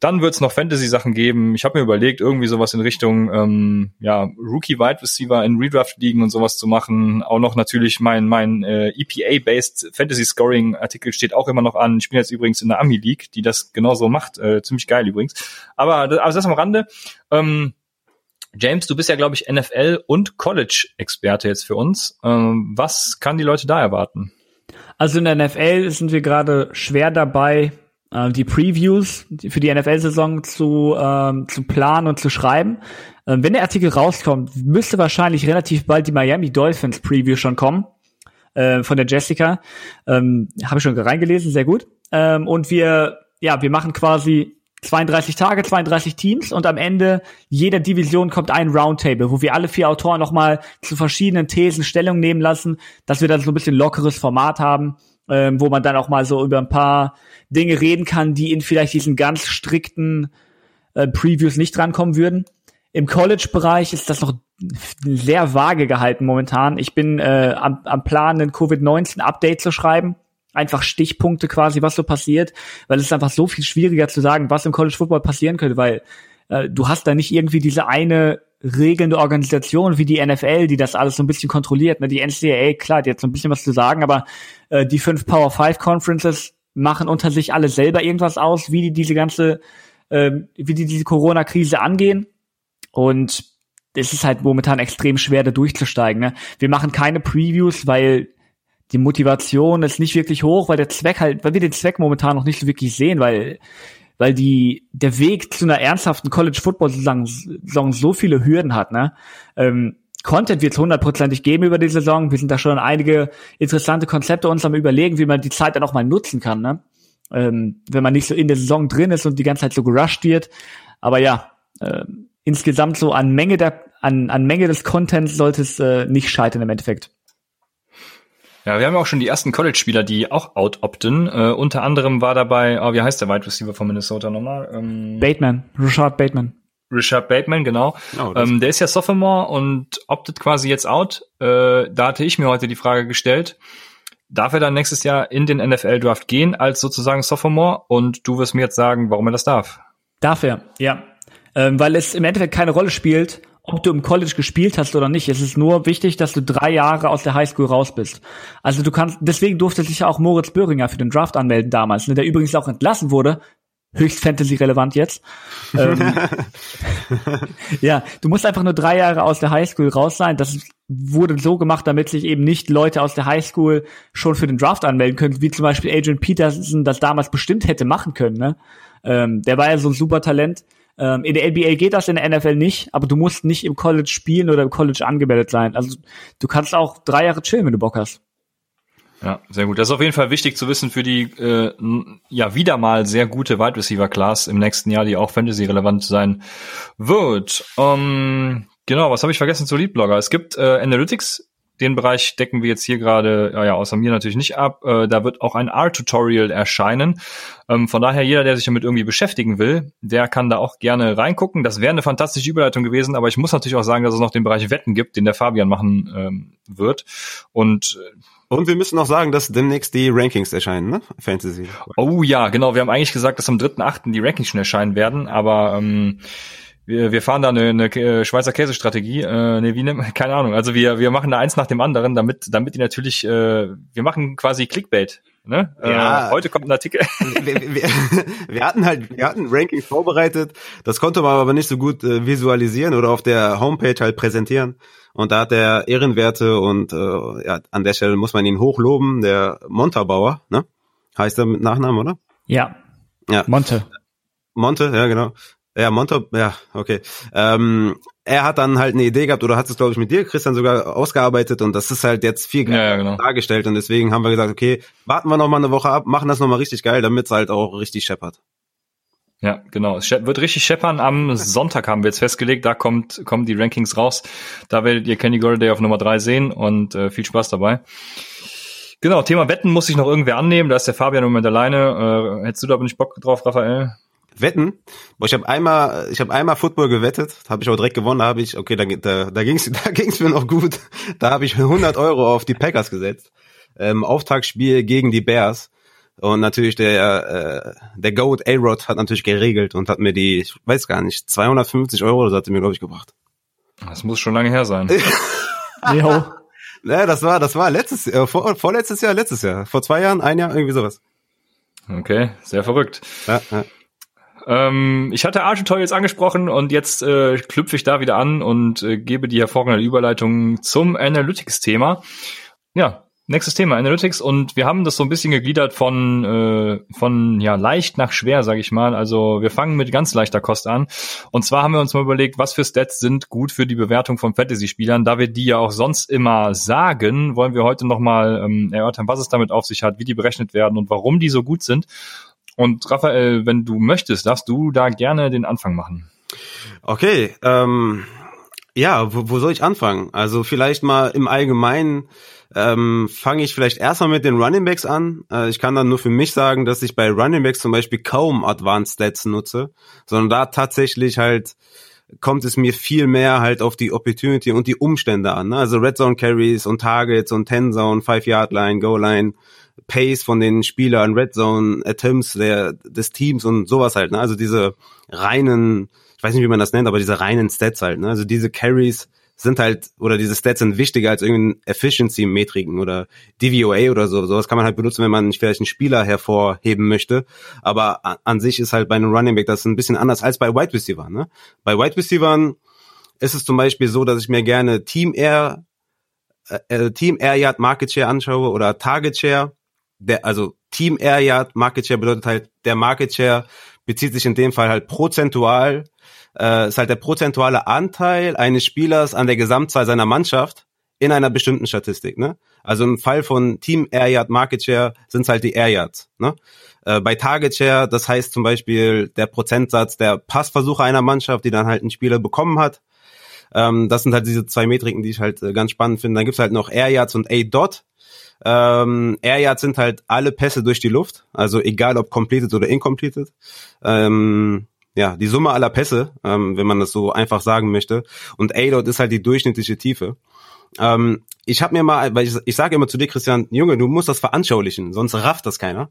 [SPEAKER 2] Dann wird es noch Fantasy-Sachen geben. Ich habe mir überlegt, irgendwie sowas in Richtung ähm, ja, Rookie-Wide Receiver in Redraft-Ligen und sowas zu machen. Auch noch natürlich mein, mein äh, EPA-based Fantasy-Scoring-Artikel steht auch immer noch an. Ich bin jetzt übrigens in der Ami-League, die das genauso macht. Äh, ziemlich geil übrigens. Aber, aber das am Rande. Ähm, James, du bist ja, glaube ich, NFL- und College-Experte jetzt für uns. Ähm, was kann die Leute da erwarten?
[SPEAKER 1] Also in der NFL sind wir gerade schwer dabei, äh, die Previews für die NFL-Saison zu, ähm, zu planen und zu schreiben. Ähm, wenn der Artikel rauskommt, müsste wahrscheinlich relativ bald die Miami Dolphins Preview schon kommen äh, von der Jessica. Ähm, Habe ich schon reingelesen, sehr gut. Ähm, und wir, ja, wir machen quasi 32 Tage, 32 Teams und am Ende jeder Division kommt ein Roundtable, wo wir alle vier Autoren nochmal zu verschiedenen Thesen Stellung nehmen lassen, dass wir dann so ein bisschen lockeres Format haben, ähm, wo man dann auch mal so über ein paar Dinge reden kann, die in vielleicht diesen ganz strikten äh, Previews nicht drankommen würden. Im College-Bereich ist das noch sehr vage gehalten momentan. Ich bin äh, am, am Plan, ein Covid-19-Update zu schreiben. Einfach Stichpunkte quasi, was so passiert, weil es ist einfach so viel schwieriger zu sagen, was im College Football passieren könnte, weil äh, du hast da nicht irgendwie diese eine regelnde Organisation wie die NFL, die das alles so ein bisschen kontrolliert. Ne? Die NCAA, klar, die hat so ein bisschen was zu sagen, aber äh, die fünf Power Five Conferences machen unter sich alle selber irgendwas aus, wie die diese ganze, äh, wie die diese Corona-Krise angehen. Und es ist halt momentan extrem schwer, da durchzusteigen. Ne? Wir machen keine Previews, weil die Motivation ist nicht wirklich hoch, weil der Zweck halt, weil wir den Zweck momentan noch nicht so wirklich sehen, weil weil die der Weg zu einer ernsthaften College Football Saison so viele Hürden hat, ne? Ähm, Content wird es hundertprozentig geben über die Saison. Wir sind da schon einige interessante Konzepte uns am überlegen, wie man die Zeit dann auch mal nutzen kann, ne? Ähm, wenn man nicht so in der Saison drin ist und die ganze Zeit so gerusht wird. Aber ja, äh, insgesamt so an Menge der an, an Menge des Contents sollte es äh, nicht scheitern im Endeffekt.
[SPEAKER 2] Ja, wir haben ja auch schon die ersten College-Spieler, die auch out-opten. Äh, unter anderem war dabei, oh, wie heißt der Wide Receiver von Minnesota nochmal?
[SPEAKER 1] Ähm, Bateman, Richard Bateman.
[SPEAKER 2] Richard Bateman, genau. Oh, ähm, der ist ja Sophomore und optet quasi jetzt out. Äh, da hatte ich mir heute die Frage gestellt, darf er dann nächstes Jahr in den NFL-Draft gehen als sozusagen Sophomore? Und du wirst mir jetzt sagen, warum er das darf.
[SPEAKER 1] Darf er, ja. Ähm, weil es im Endeffekt keine Rolle spielt, ob du im College gespielt hast oder nicht. Es ist nur wichtig, dass du drei Jahre aus der Highschool raus bist. Also du kannst, deswegen durfte sich ja auch Moritz Böhringer für den Draft anmelden damals, ne, der übrigens auch entlassen wurde. Höchst Fantasy-relevant jetzt. ähm, ja, du musst einfach nur drei Jahre aus der Highschool raus sein. Das wurde so gemacht, damit sich eben nicht Leute aus der Highschool schon für den Draft anmelden können, wie zum Beispiel Adrian Peterson das damals bestimmt hätte machen können. Ne? Ähm, der war ja so ein super Talent. Ähm, in der NBA geht das, in der NFL nicht, aber du musst nicht im College spielen oder im College angemeldet sein. Also du kannst auch drei Jahre chillen, wenn du Bock hast.
[SPEAKER 2] Ja, sehr gut. Das ist auf jeden Fall wichtig zu wissen für die äh, ja wieder mal sehr gute Wide Receiver Class im nächsten Jahr, die auch Fantasy relevant sein wird. Um, genau, was habe ich vergessen zu Lead Blogger? Es gibt äh, Analytics den Bereich decken wir jetzt hier gerade, ja, ja, außer mir natürlich nicht ab. Äh, da wird auch ein R-Tutorial erscheinen. Ähm, von daher, jeder, der sich damit irgendwie beschäftigen will, der kann da auch gerne reingucken. Das wäre eine fantastische Überleitung gewesen, aber ich muss natürlich auch sagen, dass es noch den Bereich Wetten gibt, den der Fabian machen ähm, wird. Und
[SPEAKER 3] äh, und wir müssen noch sagen, dass demnächst die Rankings erscheinen, ne? Fantasy.
[SPEAKER 2] Oh ja, genau. Wir haben eigentlich gesagt, dass am 3.8. die Rankings schon erscheinen werden, aber ähm, wir, wir fahren da eine, eine äh, Schweizer Käsestrategie, äh, nee, wie nennt keine Ahnung. Also wir, wir machen da eins nach dem anderen, damit, damit die natürlich, äh, wir machen quasi Clickbait. Ne? Ja. Äh, heute kommt ein Artikel.
[SPEAKER 3] Wir, wir, wir, hatten halt, wir hatten Rankings vorbereitet, das konnte man aber nicht so gut äh, visualisieren oder auf der Homepage halt präsentieren. Und da hat der Ehrenwerte und äh, ja, an der Stelle muss man ihn hochloben, der Montabauer, ne? Heißt er mit Nachnamen, oder?
[SPEAKER 1] Ja. Ja. Monte.
[SPEAKER 3] Monte, ja genau. Ja, Monto, ja, okay. Ähm, er hat dann halt eine Idee gehabt oder hat es, glaube ich, mit dir, Christian, sogar ausgearbeitet und das ist halt jetzt viel
[SPEAKER 2] ja, genau.
[SPEAKER 3] dargestellt und deswegen haben wir gesagt, okay, warten wir noch mal eine Woche ab, machen das noch mal richtig geil, damit es halt auch richtig scheppert.
[SPEAKER 2] Ja, genau. Es wird richtig scheppern. Am Sonntag haben wir jetzt festgelegt, da kommt, kommen die Rankings raus. Da werdet ihr Kenny Golladay auf Nummer drei sehen und äh, viel Spaß dabei. Genau, Thema Wetten muss sich noch irgendwer annehmen. Da ist der Fabian im Moment alleine. Äh, hättest du da aber nicht Bock drauf, Raphael?
[SPEAKER 3] Wetten. Boah, ich habe einmal, ich habe einmal Football gewettet, habe ich auch direkt gewonnen. Da habe ich, okay, da, da, da ging's, da ging's mir noch gut. Da habe ich 100 Euro auf die Packers gesetzt. Ähm, Auftagsspiel gegen die Bears. Und natürlich der äh, der Goat A-Rod hat natürlich geregelt und hat mir die, ich weiß gar nicht, 250 Euro oder so hat er mir glaube ich gebracht.
[SPEAKER 2] Das muss schon lange her sein.
[SPEAKER 3] jo. Ja, das war das war letztes äh, vor, vorletztes Jahr, letztes Jahr, vor zwei Jahren, ein Jahr irgendwie sowas.
[SPEAKER 2] Okay, sehr verrückt. Ja, ja. Ähm, ich hatte Arch-Tutorials angesprochen und jetzt äh, knüpfe ich da wieder an und äh, gebe die hervorragende Überleitung zum Analytics-Thema. Ja, nächstes Thema, Analytics. Und wir haben das so ein bisschen gegliedert von, äh, von ja, leicht nach schwer, sage ich mal. Also wir fangen mit ganz leichter Kost an. Und zwar haben wir uns mal überlegt, was für Stats sind gut für die Bewertung von Fantasy-Spielern. Da wir die ja auch sonst immer sagen, wollen wir heute nochmal ähm, erörtern, was es damit auf sich hat, wie die berechnet werden und warum die so gut sind. Und Raphael, wenn du möchtest, darfst du da gerne den Anfang machen.
[SPEAKER 3] Okay, ähm, ja, wo, wo soll ich anfangen? Also vielleicht mal im Allgemeinen ähm, fange ich vielleicht erstmal mit den Running Backs an. Äh, ich kann dann nur für mich sagen, dass ich bei Running Backs zum Beispiel kaum Advanced Stats nutze, sondern da tatsächlich halt kommt es mir viel mehr halt auf die Opportunity und die Umstände an. Ne? Also Red Zone Carries und Targets und Ten Zone, Five Yard Line, Goal Line Pace von den Spielern, Red Zone Attempts der, des Teams und sowas halt. Ne? Also diese reinen, ich weiß nicht, wie man das nennt, aber diese reinen Stats halt. Ne? Also diese Carries sind halt, oder diese Stats sind wichtiger als irgendein Efficiency-Metriken oder DVOA oder so. Sowas kann man halt benutzen, wenn man vielleicht einen Spieler hervorheben möchte. Aber an sich ist halt bei einem Running Back das ein bisschen anders als bei Wide Receiver. Ne? Bei Wide Receivern ist es zum Beispiel so, dass ich mir gerne Team Air, äh, äh Team Air Yard Market Share anschaue oder Target Share der, also Team Air Yard Market Share bedeutet halt, der Market Share bezieht sich in dem Fall halt prozentual, äh, ist halt der prozentuale Anteil eines Spielers an der Gesamtzahl seiner Mannschaft in einer bestimmten Statistik. Ne? Also im Fall von Team Air Yard Market Share sind es halt die Air Yards. Ne? Äh, bei Target Share, das heißt zum Beispiel der Prozentsatz der Passversuche einer Mannschaft, die dann halt ein Spieler bekommen hat. Ähm, das sind halt diese zwei Metriken, die ich halt äh, ganz spannend finde. Dann gibt's halt noch Air Yards und A-Dot. Ähm, Air Yards sind halt alle Pässe durch die Luft, also egal ob completed oder incompleted. Ähm, ja, die Summe aller Pässe, ähm, wenn man das so einfach sagen möchte. Und A-Dot ist halt die durchschnittliche Tiefe. Ähm, ich habe mir mal, weil ich, ich sage immer zu dir, Christian, Junge, du musst das veranschaulichen, sonst rafft das keiner.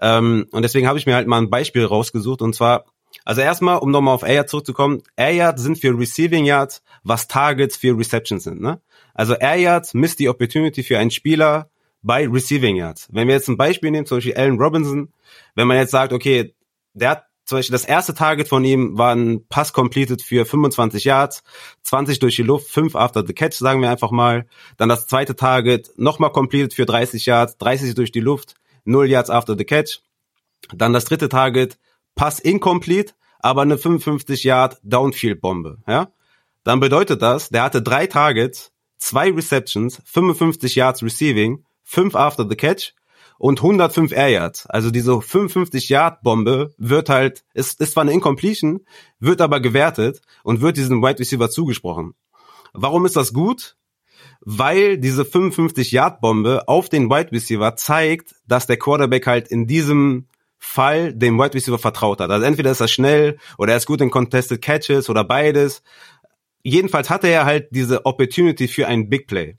[SPEAKER 3] Ähm, und deswegen habe ich mir halt mal ein Beispiel rausgesucht und zwar, also erstmal, um nochmal auf Air zurückzukommen, Air Yards sind für Receiving Yards, was Targets für Receptions sind. Ne? Also Air Yards misst die Opportunity für einen Spieler bei Receiving Yards. Wenn wir jetzt ein Beispiel nehmen, zum Beispiel Allen Robinson, wenn man jetzt sagt, okay, der hat zum Beispiel das erste Target von ihm war ein Pass completed für 25 Yards, 20 durch die Luft, 5 after the catch, sagen wir einfach mal. Dann das zweite Target nochmal completed für 30 Yards, 30 durch die Luft, 0 Yards after the catch. Dann das dritte Target, Pass incomplete, aber eine 55 Yard Downfield Bombe, ja? Dann bedeutet das, der hatte drei Targets, zwei Receptions, 55 Yards receiving, 5 after the catch und 105 Air Yards. Also diese 55 Yard Bombe wird halt, ist, ist zwar eine Incompletion, wird aber gewertet und wird diesem Wide Receiver zugesprochen. Warum ist das gut? Weil diese 55 Yard Bombe auf den Wide Receiver zeigt, dass der Quarterback halt in diesem Fall dem Wide Receiver vertraut hat. Also entweder ist er schnell oder er ist gut in Contested Catches oder beides. Jedenfalls hatte er halt diese Opportunity für ein Big Play.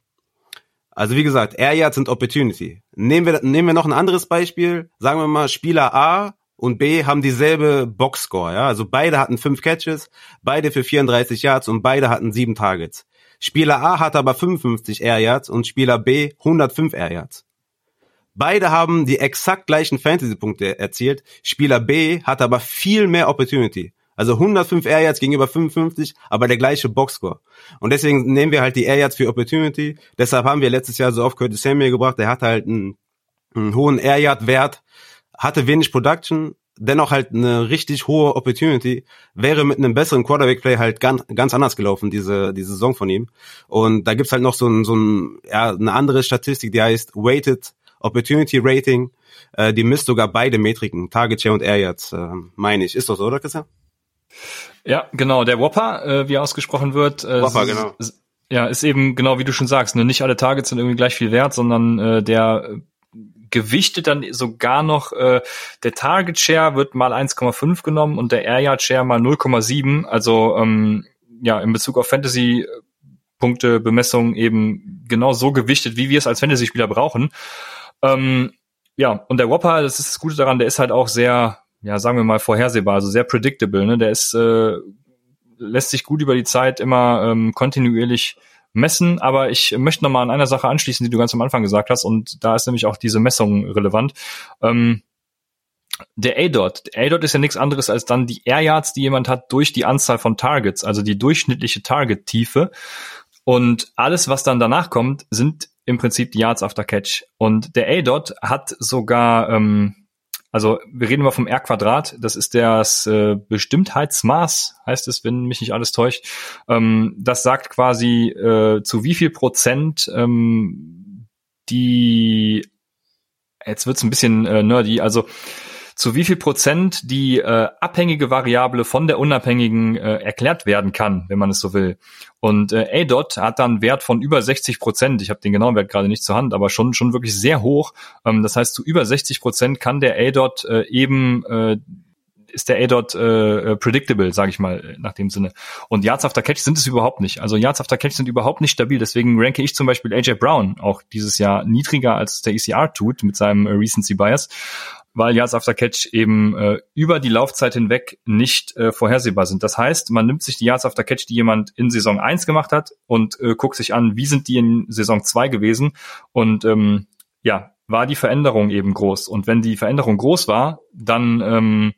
[SPEAKER 3] Also wie gesagt, Air Yards sind Opportunity. Nehmen wir, nehmen wir noch ein anderes Beispiel. Sagen wir mal, Spieler A und B haben dieselbe Boxscore. Ja? Also beide hatten fünf Catches, beide für 34 Yards und beide hatten sieben Targets. Spieler A hat aber 55 Air Yards und Spieler B 105 Air Yards. Beide haben die exakt gleichen Fantasy-Punkte erzielt. Spieler B hat aber viel mehr Opportunity. Also 105 Air Yards gegenüber 55, aber der gleiche Boxscore. Und deswegen nehmen wir halt die Air Yards für Opportunity. Deshalb haben wir letztes Jahr so oft Curtis Samuel gebracht. Der hat halt einen, einen hohen Air Yard Wert, hatte wenig Production, dennoch halt eine richtig hohe Opportunity, wäre mit einem besseren Quarterback Play halt ganz, ganz anders gelaufen, diese, diese Saison von ihm. Und da gibt's halt noch so ein, so ein, ja, eine andere Statistik, die heißt Weighted Opportunity Rating. Äh, die misst sogar beide Metriken, Target Share und Air Yards, äh, meine ich. Ist das so, oder Christian?
[SPEAKER 2] Ja, genau. Der Whopper, äh, wie er ausgesprochen wird, äh,
[SPEAKER 3] Whopper, genau.
[SPEAKER 2] ja, ist eben genau wie du schon sagst. Ne? Nicht alle Targets sind irgendwie gleich viel wert, sondern äh, der gewichtet dann sogar noch, äh, der Target Share wird mal 1,5 genommen und der Air Yard Share mal 0,7. Also ähm, ja, in Bezug auf Fantasy Punkte Bemessung eben genau so gewichtet, wie wir es als Fantasy-Spieler brauchen. Ähm, ja, und der Whopper, das ist das Gute daran, der ist halt auch sehr ja, sagen wir mal, vorhersehbar, also sehr predictable. Ne? Der ist, äh, lässt sich gut über die Zeit immer ähm, kontinuierlich messen, aber ich möchte nochmal an einer Sache anschließen, die du ganz am Anfang gesagt hast, und da ist nämlich auch diese Messung relevant. Ähm, der A-Dot. A-Dot ist ja nichts anderes als dann die Air Yards, die jemand hat durch die Anzahl von Targets, also die durchschnittliche Target-Tiefe. Und alles, was dann danach kommt, sind im Prinzip die Yards after Catch. Und der A-Dot hat sogar ähm, also wir reden immer vom R-Quadrat, das ist das äh, Bestimmtheitsmaß, heißt es, wenn mich nicht alles täuscht. Ähm, das sagt quasi, äh, zu wie viel Prozent ähm, die, jetzt wird's ein bisschen äh, nerdy, also zu wie viel Prozent die äh, abhängige Variable von der unabhängigen äh, erklärt werden kann, wenn man es so will. Und äh, A-Dot hat dann Wert von über 60 Prozent. Ich habe den genauen Wert gerade nicht zur Hand, aber schon schon wirklich sehr hoch. Ähm, das heißt, zu über 60 Prozent kann der A-Dot äh, eben äh, ist der A-Dot äh, predictable, sage ich mal, nach dem Sinne. Und Yards after Catch sind es überhaupt nicht. Also Yards after Catch sind überhaupt nicht stabil. Deswegen ranke ich zum Beispiel AJ Brown auch dieses Jahr niedriger als der ECR tut mit seinem äh, Recency Bias weil Yards After Catch eben äh, über die Laufzeit hinweg nicht äh, vorhersehbar sind. Das heißt, man nimmt sich die Yards After Catch, die jemand in Saison 1 gemacht hat und äh, guckt sich an, wie sind die in Saison 2 gewesen und ähm, ja, war die Veränderung eben groß. Und wenn die Veränderung groß war, dann ähm,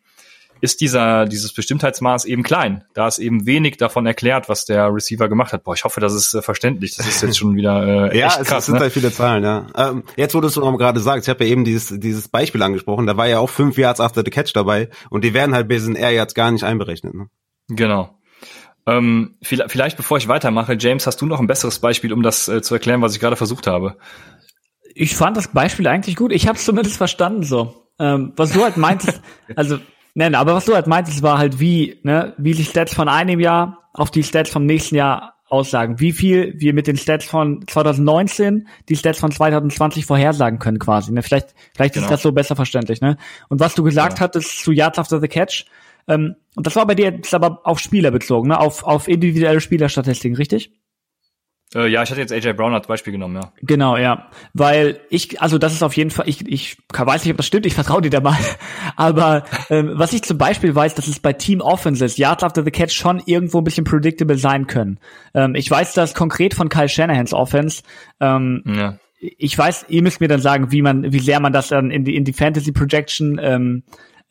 [SPEAKER 2] ist dieser, dieses Bestimmtheitsmaß eben klein. Da ist eben wenig davon erklärt, was der Receiver gemacht hat. Boah, ich hoffe, das ist äh, verständlich. Das ist jetzt schon wieder äh,
[SPEAKER 3] ja,
[SPEAKER 2] echt
[SPEAKER 3] es,
[SPEAKER 2] krass,
[SPEAKER 3] es sind
[SPEAKER 2] ne?
[SPEAKER 3] halt viele Zahlen, ja. Ähm, jetzt, wo du es noch gerade sagst, ich habe ja eben dieses, dieses Beispiel angesprochen, da war ja auch fünf Yards after the catch dabei und die werden halt bei diesen Air Yards gar nicht einberechnet. Ne?
[SPEAKER 2] Genau. Ähm, vielleicht, vielleicht bevor ich weitermache, James, hast du noch ein besseres Beispiel, um das äh, zu erklären, was ich gerade versucht habe?
[SPEAKER 1] Ich fand das Beispiel eigentlich gut. Ich habe es zumindest verstanden so. Ähm, was du halt meintest, also nein, aber was du halt meintest, war halt wie, ne, wie die Stats von einem Jahr auf die Stats vom nächsten Jahr aussagen. Wie viel wir mit den Stats von 2019 die Stats von 2020 vorhersagen können quasi. Ne? Vielleicht, vielleicht
[SPEAKER 2] Genau.
[SPEAKER 1] ist das so besser verständlich. Ne? Und was du gesagt
[SPEAKER 2] Ja.
[SPEAKER 1] hattest zu Yards after the Catch, ähm, und das war bei dir jetzt aber auf Spieler bezogen, ne? auf, auf individuelle Spielerstatistiken, richtig?
[SPEAKER 2] Äh, ja, ich hatte jetzt AJ Brown als Beispiel genommen, ja.
[SPEAKER 1] Genau, ja. Weil ich, also das ist auf jeden Fall, ich, ich weiß nicht, ob das stimmt, ich vertraue dir da mal. Aber ähm, was ich zum Beispiel weiß, dass es bei Team Offenses, Yards after the Catch, schon irgendwo ein bisschen predictable sein können. Ähm, ich weiß das konkret von Kyle Shanahans Offense. Ähm,
[SPEAKER 2] ja.
[SPEAKER 1] ich weiß, ihr müsst mir dann sagen, wie man, wie sehr man das dann in die, in die Fantasy Projection ähm,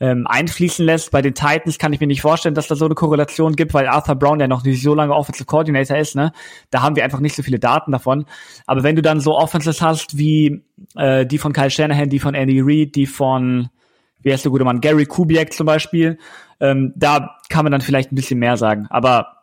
[SPEAKER 1] ähm, einfließen lässt. Bei den Titans kann ich mir nicht vorstellen, dass da so eine Korrelation gibt, weil Arthur Brown ja noch nicht so lange Offensive Coordinator ist, ne? Da haben wir einfach nicht so viele Daten davon. Aber wenn du dann so Offenses hast wie äh, die von Kyle Shanahan, die von Andy Reid, die von wie heißt der gute Mann, Gary Kubiak zum Beispiel, ähm, da kann man dann vielleicht ein bisschen mehr sagen. Aber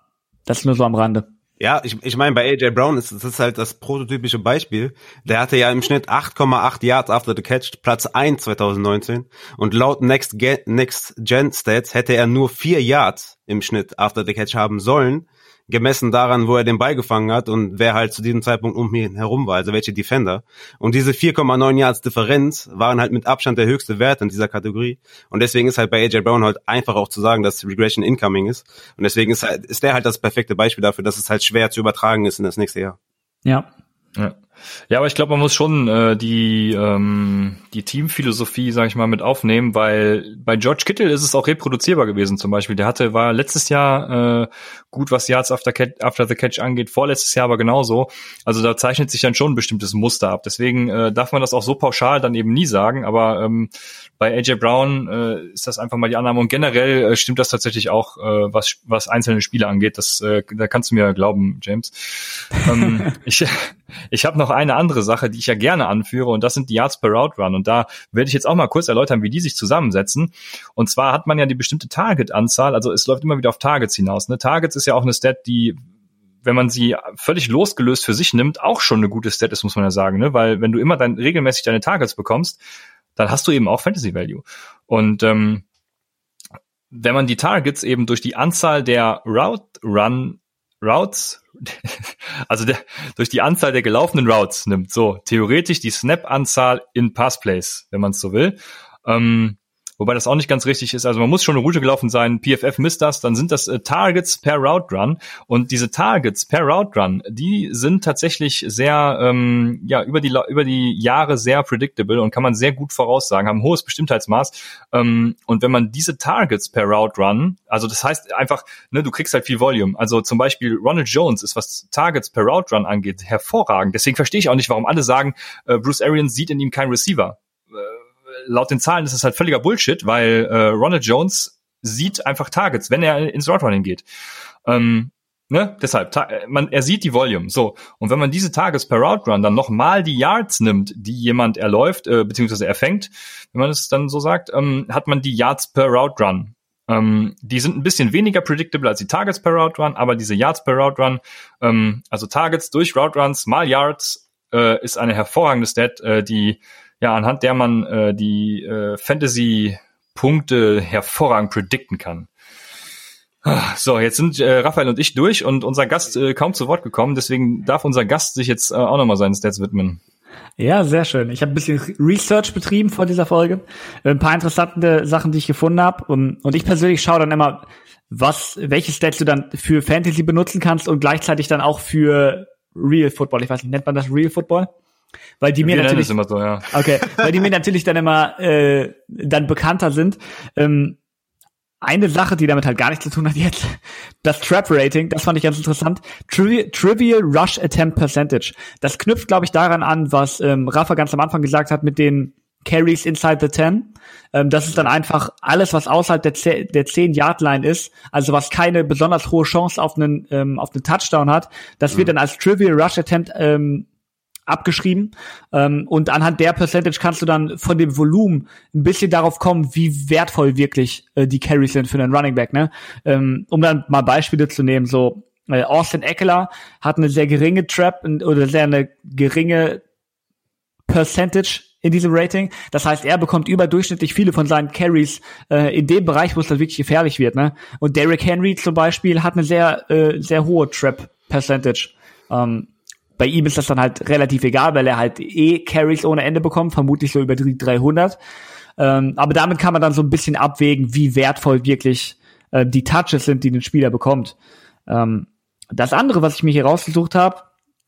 [SPEAKER 1] das nur so am Rande.
[SPEAKER 3] Ja, ich, ich meine, bei AJ Brown ist das ist halt das prototypische Beispiel. Der hatte ja im Schnitt 8,8 Yards after the catch, Platz 1 2019. Und laut Next, Next Gen Stats hätte er nur 4 Yards im Schnitt after the catch haben sollen, gemessen daran, wo er den Ball gefangen hat und wer halt zu diesem Zeitpunkt um ihn herum war, also welche Defender. Und diese 4,9 Yards Differenz waren halt mit Abstand der höchste Wert in dieser Kategorie. Und deswegen ist halt bei AJ Brown halt einfach auch zu sagen, dass Regression incoming ist. Und deswegen ist halt, ist der halt das perfekte Beispiel dafür, dass es halt schwer zu übertragen ist in das nächste Jahr.
[SPEAKER 1] Ja.
[SPEAKER 2] Ja. Ja, aber ich glaube, man muss schon äh, die ähm, die Teamphilosophie, sage ich mal, mit aufnehmen, weil bei George Kittle ist es auch reproduzierbar gewesen. Zum Beispiel, der hatte war letztes Jahr äh, gut, was Yards after, catch, after the Catch angeht, vorletztes Jahr aber genauso. Also da zeichnet sich dann schon ein bestimmtes Muster ab. Deswegen äh, darf man das auch so pauschal dann eben nie sagen. Aber ähm, bei AJ Brown äh, ist das einfach mal die Annahme und generell äh, stimmt das tatsächlich auch, äh, was was einzelne Spiele angeht. Das äh, da kannst du mir glauben, James. ähm, ich ich habe noch eine andere Sache, die ich ja gerne anführe, und das sind die Yards per Route Run. Und da werde ich jetzt auch mal kurz erläutern, wie die sich zusammensetzen. Und zwar hat man ja die bestimmte Target-Anzahl, also es läuft immer wieder auf Targets hinaus. Ne? Targets ist ja auch eine Stat, die wenn man sie völlig losgelöst für sich nimmt, auch schon eine gute Stat ist, muss man ja sagen, ne? Weil wenn du immer dann regelmäßig deine Targets bekommst, dann hast du eben auch Fantasy Value. Und ähm, wenn man die Targets eben durch die Anzahl der Route Run Routes, also der, durch die Anzahl der gelaufenen Routes nimmt, so theoretisch die Snap-Anzahl in Passplays, wenn man es so will. Ähm, wobei das auch nicht ganz richtig ist. Also man muss schon eine Route gelaufen sein. PFF misst das, dann sind das äh, Targets per Route Run und diese Targets per Route Run, die sind tatsächlich sehr ähm, ja über die über die Jahre sehr predictable und kann man sehr gut voraussagen, haben ein hohes Bestimmtheitsmaß. Ähm, und wenn man diese Targets per Route Run, also das heißt einfach, ne, du kriegst halt viel Volume. Also zum Beispiel Ronald Jones ist was Targets per Route Run angeht hervorragend. Deswegen verstehe ich auch nicht, warum alle sagen, äh, Bruce Arians sieht in ihm keinen Receiver laut den Zahlen ist es halt völliger Bullshit, weil äh, Ronald Jones sieht einfach Targets, wenn er ins Route Running geht. Ähm, ne? Deshalb, man, er sieht die Volume. So. Und wenn man diese Targets per Route Run dann nochmal die Yards nimmt, die jemand erläuft, äh, beziehungsweise erfängt, wenn man es dann so sagt, ähm, hat man die Yards per Route Run. Ähm, die sind ein bisschen weniger predictable als die Targets per Route Run, aber diese Yards per Route Run, ähm, also Targets durch Route Runs mal Yards, äh, ist eine hervorragende Stat, äh, die ja, anhand der man äh, die äh, Fantasy-Punkte hervorragend predikten kann. So, jetzt sind äh, Raphael und ich durch und unser Gast äh, kaum zu Wort gekommen, deswegen darf unser Gast sich jetzt äh, auch nochmal seinen Stats widmen.
[SPEAKER 1] Ja, sehr schön. Ich habe ein bisschen Research betrieben vor dieser Folge. Ein paar interessante Sachen, die ich gefunden habe. Und, und ich persönlich schaue dann immer, was, welche Stats du dann für Fantasy benutzen kannst und gleichzeitig dann auch für Real Football. Ich weiß nicht, nennt man das Real Football? Weil die mir
[SPEAKER 2] Wir
[SPEAKER 1] natürlich
[SPEAKER 2] immer so, ja.
[SPEAKER 1] Okay, weil die mir natürlich dann immer äh, dann bekannter sind. Ähm, eine Sache, die damit halt gar nichts zu tun hat jetzt, das Trap Rating, das fand ich ganz interessant. Trivial, Trivial Rush Attempt Percentage. Das knüpft, glaube ich, daran an, was ähm, Rafa ganz am Anfang gesagt hat mit den Carries inside the 10. Ähm, das ist dann einfach alles, was außerhalb der, der 10-Yard-Line ist, also was keine besonders hohe Chance auf einen, ähm, auf einen Touchdown hat. Das wird mhm. dann als Trivial Rush Attempt ähm, abgeschrieben. Ähm, und anhand der Percentage kannst du dann von dem Volumen ein bisschen darauf kommen, wie wertvoll wirklich äh, die Carries sind für einen Running Back. Ne? Ähm, um dann mal Beispiele zu nehmen, so äh, Austin Eckler hat eine sehr geringe Trap oder sehr eine geringe Percentage in diesem Rating. Das heißt, er bekommt überdurchschnittlich viele von seinen Carries äh, in dem Bereich, wo es dann wirklich gefährlich wird. Ne? Und Derrick Henry zum Beispiel hat eine sehr, äh, sehr hohe Trap Percentage. Ähm, bei ihm ist das dann halt relativ egal, weil er halt eh Carries ohne Ende bekommt, vermutlich so über die 300. Ähm, aber damit kann man dann so ein bisschen abwägen, wie wertvoll wirklich äh, die Touches sind, die ein Spieler bekommt. Ähm, das andere, was ich mir hier rausgesucht habe,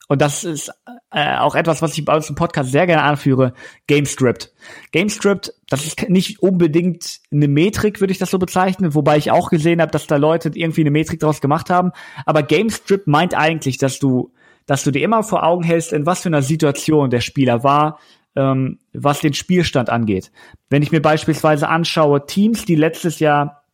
[SPEAKER 1] und das ist äh, auch etwas, was ich bei uns im Podcast sehr gerne anführe, GameScript. GameScript, das ist nicht unbedingt eine Metrik, würde ich das so bezeichnen, wobei ich auch gesehen habe, dass da Leute irgendwie eine Metrik daraus gemacht haben. Aber GameScript meint eigentlich, dass du, dass du dir immer vor Augen hältst, in was für einer Situation der Spieler war, ähm, was den Spielstand angeht. Wenn ich mir beispielsweise anschaue, Teams, die letztes Jahr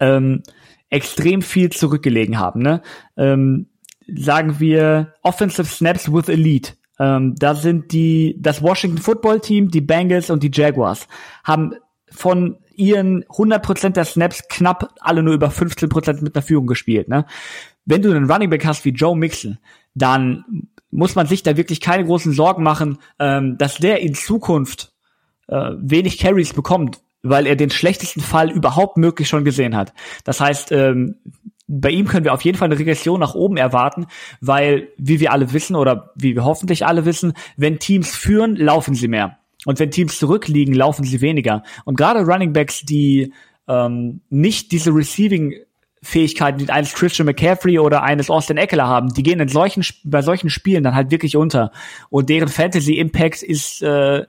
[SPEAKER 1] ähm, extrem viel zurückgelegen haben, ne? Ähm, sagen wir, Offensive Snaps with Elite. Ähm, da sind die, das Washington Football Team, die Bengals und die Jaguars haben von ihren 100% der Snaps knapp alle nur über 15% mit einer Führung gespielt. Ne? Wenn du einen Running Back hast wie Joe Mixon, dann muss man sich da wirklich keine großen Sorgen machen, ähm, dass der in Zukunft äh, wenig Carries bekommt, weil er den schlechtesten Fall überhaupt möglich schon gesehen hat. Das heißt, ähm, bei ihm können wir auf jeden Fall eine Regression nach oben erwarten, weil, wie wir alle wissen oder wie wir hoffentlich alle wissen, wenn Teams führen, laufen sie mehr. Und wenn Teams zurückliegen, laufen sie weniger. Und gerade Running Backs, die ähm, nicht diese Receiving Fähigkeiten wie eines Christian McCaffrey oder eines Austin Eckler haben, die gehen in solchen bei solchen Spielen dann halt wirklich unter und deren Fantasy Impact ist äh,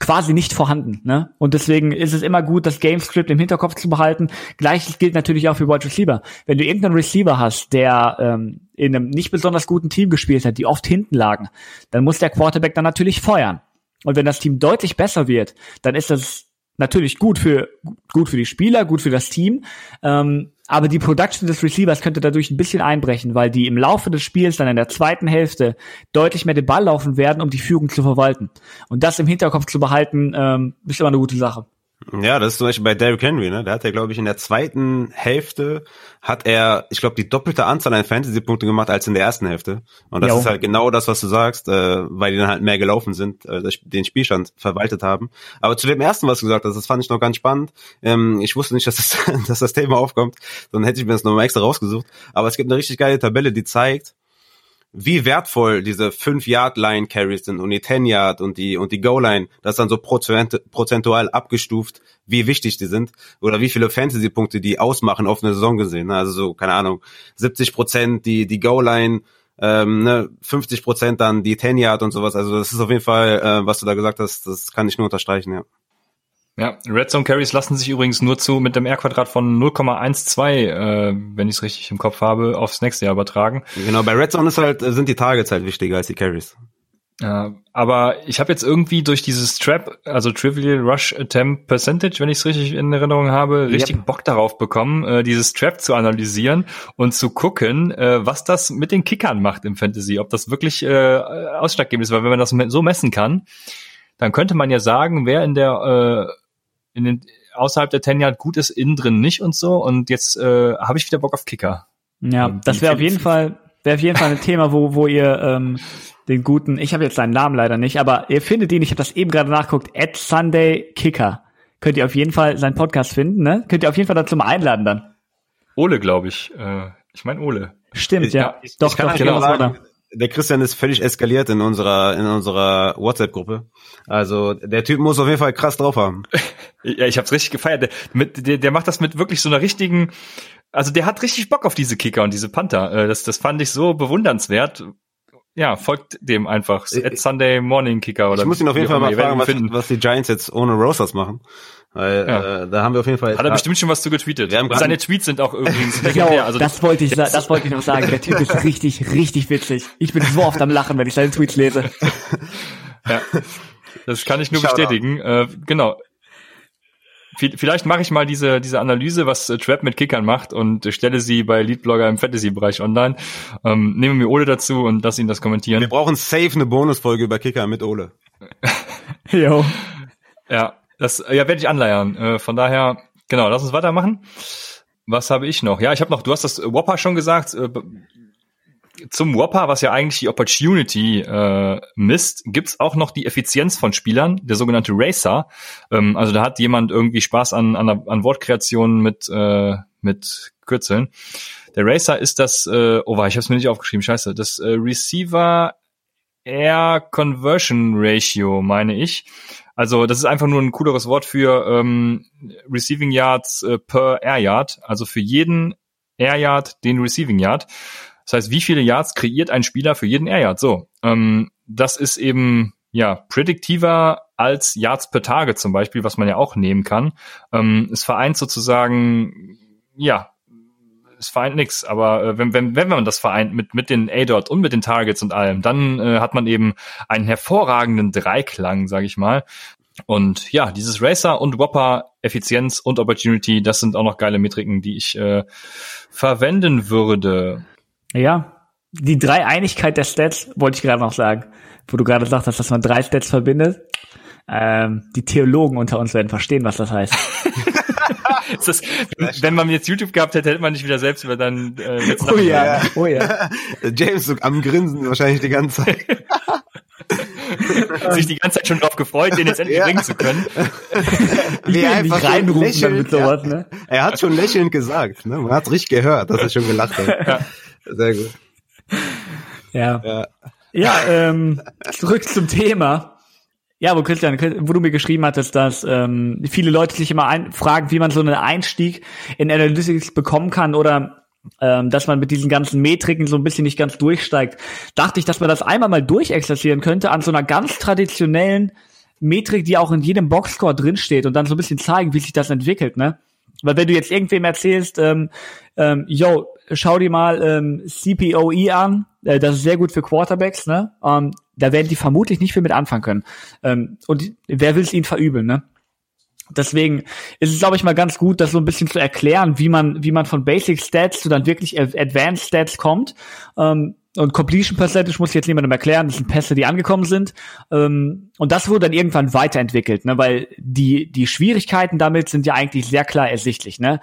[SPEAKER 1] quasi nicht vorhanden. Ne? Und deswegen ist es immer gut, das Gamescript im Hinterkopf zu behalten. Gleiches gilt natürlich auch für Wide Receiver. Wenn du irgendeinen Receiver hast, der ähm, in einem nicht besonders guten Team gespielt hat, die oft hinten lagen, dann muss der Quarterback dann natürlich feuern. Und wenn das Team deutlich besser wird, dann ist das natürlich gut für gut für die Spieler, gut für das Team. Ähm, aber die Production des Receivers könnte dadurch ein bisschen einbrechen, weil die im Laufe des Spiels dann in der zweiten Hälfte deutlich mehr den Ball laufen werden, um die Führung zu verwalten. Und das im Hinterkopf zu behalten, ähm, ist immer eine gute Sache.
[SPEAKER 3] Ja, das ist zum Beispiel bei Derrick Henry, ne? Da hat er, glaube ich, in der zweiten Hälfte hat er, ich glaube, die doppelte Anzahl an Fantasy-Punkte gemacht als in der ersten Hälfte. Und das jo. ist halt genau das, was du sagst, äh, weil die dann halt mehr gelaufen sind, äh, den Spielstand verwaltet haben. Aber zu dem ersten, was du gesagt hast, das fand ich noch ganz spannend. Ähm, ich wusste nicht, dass das, dass das Thema aufkommt, sondern hätte ich mir das nochmal extra rausgesucht. Aber es gibt eine richtig geile Tabelle, die zeigt, wie wertvoll diese 5-Yard-Line-Carries sind und die 10-Yard und die, und die Goal-Line, das ist dann so prozentual abgestuft, wie wichtig die sind oder wie viele Fantasy-Punkte die ausmachen auf eine Saison gesehen. Ne? Also so, keine Ahnung, 70 Prozent die, die Goal-Line, ähm, ne, 50 Prozent dann die 10-Yard und sowas. Also das ist auf jeden Fall, äh, was du da gesagt hast, das kann ich nur unterstreichen, ja.
[SPEAKER 2] Ja, Red Zone Carries lassen sich übrigens nur zu mit dem R-Quadrat von 0,12, äh, wenn ich es richtig im Kopf habe, aufs nächste Jahr übertragen.
[SPEAKER 3] Genau, bei Red Zone ist halt, sind die Targets halt wichtiger als die Carries.
[SPEAKER 2] Ja, aber ich habe jetzt irgendwie durch dieses Trap, also Trivial Rush Attempt Percentage, wenn ich es richtig in Erinnerung habe, richtig yep. Bock darauf bekommen, äh, dieses Trap zu analysieren und zu gucken, äh, was das mit den Kickern macht im Fantasy, ob das wirklich äh, ausschlaggebend ist, weil wenn man das so messen kann, dann könnte man ja sagen, wer in der äh, in den außerhalb der Ten Yard gut ist, innen drin nicht und so. Und jetzt äh, habe ich wieder Bock auf Kicker.
[SPEAKER 1] Ja, und das wäre auf jeden Fall wäre auf jeden Fall ein Thema, wo wo ihr ähm, den guten, ich habe jetzt seinen Namen leider nicht, aber ihr findet ihn, ich habe das eben gerade nachguckt, at Sunday Kicker. Könnt ihr auf jeden Fall seinen Podcast finden, ne? Könnt ihr auf jeden Fall dazu mal einladen dann.
[SPEAKER 2] Ole, glaube ich. Äh, ich meine Ole.
[SPEAKER 1] Stimmt, ich, ja.
[SPEAKER 3] Ich, doch, ich doch, genau. Sagen, der Christian ist völlig eskaliert in unserer in unserer WhatsApp-Gruppe. Also der Typ muss auf jeden Fall krass drauf haben.
[SPEAKER 2] ja, ich hab's richtig gefeiert. Der, mit, der, der macht das mit wirklich so einer richtigen, also der hat richtig Bock auf diese Kicker und diese Panther. Äh, das, das fand ich so bewundernswert. Ja, folgt dem einfach. At Sunday Morning Kicker oder.
[SPEAKER 3] Ich muss ihn auf jeden Fall mal fragen, was, was, die Giants jetzt ohne Rosas machen. Weil ja. äh, da haben wir auf jeden Fall.
[SPEAKER 2] Hat er bestimmt schon was zu getweetet. Seine Tweets sind auch übrigens
[SPEAKER 1] legendär. Also das wollte ich, das wollte ich noch sagen. Der Typ ist richtig, richtig witzig. Ich bin so oft am Lachen, wenn ich seine Tweets lese.
[SPEAKER 2] ja. Das kann ich nur Shoutout. bestätigen. Äh, genau. Vielleicht mache ich mal diese, diese Analyse, was äh, Trap mit Kickern macht und stelle sie bei Leadblogger im Fantasy-Bereich online. Ähm, nehme mir Ole dazu und lass ihn das kommentieren.
[SPEAKER 3] Wir brauchen safe eine Bonusfolge über Kicker mit Ole.
[SPEAKER 2] jo. Ja, das ja, werde ich anleiern. Äh, von daher, genau, lass uns weitermachen. Was habe ich noch? Ja, ich habe noch, du hast das Whopper schon gesagt. Äh, zum Whopper, was ja eigentlich die Opportunity äh, misst, gibt's auch noch die Effizienz von Spielern, der sogenannte Racer. Ähm, also da hat jemand irgendwie Spaß an, an, an Wortkreationen mit, äh, mit Kürzeln. Der Racer ist das, äh, oh, ich habe es mir nicht aufgeschrieben, scheiße, das äh, Receiver Air Conversion Ratio, meine ich. Also das ist einfach nur ein cooleres Wort für ähm, Receiving Yards äh, per Air Yard, also für jeden Air Yard den Receiving Yard. Das heißt, wie viele Yards kreiert ein Spieler für jeden Air Yard? So, ähm, das ist eben ja prädiktiver als Yards per Tage zum Beispiel, was man ja auch nehmen kann. Ähm, es vereint sozusagen ja es vereint nichts, aber äh, wenn, wenn, wenn man das vereint mit, mit den A-Dot und mit den Targets und allem, dann äh, hat man eben einen hervorragenden Dreiklang, sage ich mal. Und ja, dieses Racer und Whopper, Effizienz und Opportunity, das sind auch noch geile Metriken, die ich äh, verwenden würde.
[SPEAKER 1] Ja, die Dreieinigkeit der Stats wollte ich gerade noch sagen, wo du gerade sagtest, dass man drei Stats verbindet. Ähm, die Theologen unter uns werden verstehen, was das heißt.
[SPEAKER 2] das, wenn man jetzt YouTube gehabt hätte, hätte man nicht wieder selbst über dann äh, jetzt Oh
[SPEAKER 3] ja, oh ja. James so am Grinsen wahrscheinlich die ganze Zeit.
[SPEAKER 2] Sich die ganze Zeit schon drauf gefreut, den jetzt endlich ja. bringen zu können.
[SPEAKER 3] Wie einfach reinrufen damit sowas, ja. ne? Er hat schon lächelnd gesagt, ne? Man hat richtig gehört, dass er schon gelacht hat. Ja. Sehr gut.
[SPEAKER 1] Ja. Ja, ja ähm, zurück zum Thema. Ja, wo Christian, wo du mir geschrieben hattest, dass ähm, viele Leute sich immer ein, fragen, wie man so einen Einstieg in Analytics bekommen kann oder ähm, dass man mit diesen ganzen Metriken so ein bisschen nicht ganz durchsteigt, dachte ich, dass man das einmal mal durchexerzieren könnte an so einer ganz traditionellen Metrik, die auch in jedem Boxscore drinsteht und dann so ein bisschen zeigen, wie sich das entwickelt, ne? Weil wenn du jetzt irgendwem erzählst, ähm, ähm, yo, schau dir mal ähm, CPOE an, äh, das ist sehr gut für Quarterbacks, ne? Ähm, da werden die vermutlich nicht viel mit anfangen können. Ähm, und wer will es ihnen verübeln, ne? Deswegen ist es, glaube ich, mal ganz gut, das so ein bisschen zu erklären, wie man, wie man von Basic Stats zu dann wirklich Advanced Stats kommt. Ähm, und Completion Percentage muss ich jetzt niemandem erklären, das sind Pässe, die angekommen sind. Ähm, und das wurde dann irgendwann weiterentwickelt, ne? weil die, die Schwierigkeiten damit sind ja eigentlich sehr klar ersichtlich. Ne?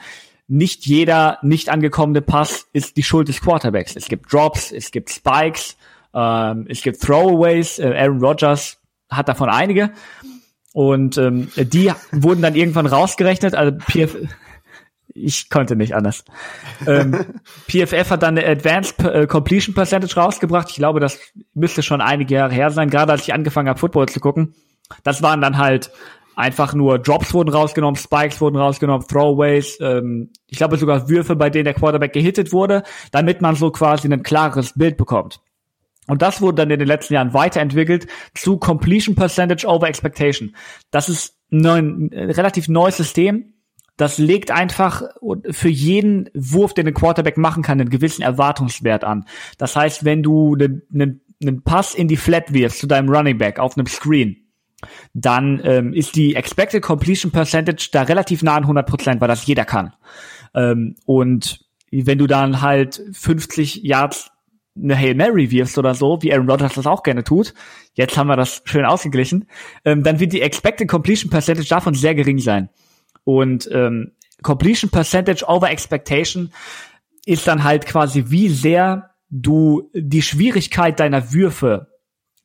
[SPEAKER 1] Nicht jeder nicht angekommene Pass ist die Schuld des Quarterbacks. Es gibt Drops, es gibt Spikes, ähm, es gibt Throwaways, äh, Aaron Rodgers hat davon einige. Und ähm, die wurden dann irgendwann rausgerechnet. Also PF ich konnte nicht anders. ähm, PFF hat dann eine Advanced äh, Completion Percentage rausgebracht. Ich glaube, das müsste schon einige Jahre her sein, gerade als ich angefangen habe, Football zu gucken. Das waren dann halt einfach nur Drops wurden rausgenommen, Spikes wurden rausgenommen, Throwaways, ähm, ich glaube sogar Würfe, bei denen der Quarterback gehittet wurde, damit man so quasi ein klares Bild bekommt. Und das wurde dann in den letzten Jahren weiterentwickelt zu Completion Percentage over Expectation. Das ist ein, ein relativ neues System. Das legt einfach für jeden Wurf, den ein Quarterback machen kann, einen gewissen Erwartungswert an. Das heißt, wenn du einen, einen, einen Pass in die Flat wirfst zu deinem Running Back auf einem Screen, dann ähm, ist die Expected Completion Percentage da relativ nah an 100 Prozent, weil das jeder kann. Ähm, und wenn du dann halt 50 Yards eine Hail Mary wirfst oder so, wie Aaron Rodgers das auch gerne tut, jetzt haben wir das schön ausgeglichen, ähm, dann wird die Expected Completion Percentage davon sehr gering sein. Und ähm, Completion Percentage over Expectation ist dann halt quasi, wie sehr du die Schwierigkeit deiner Würfe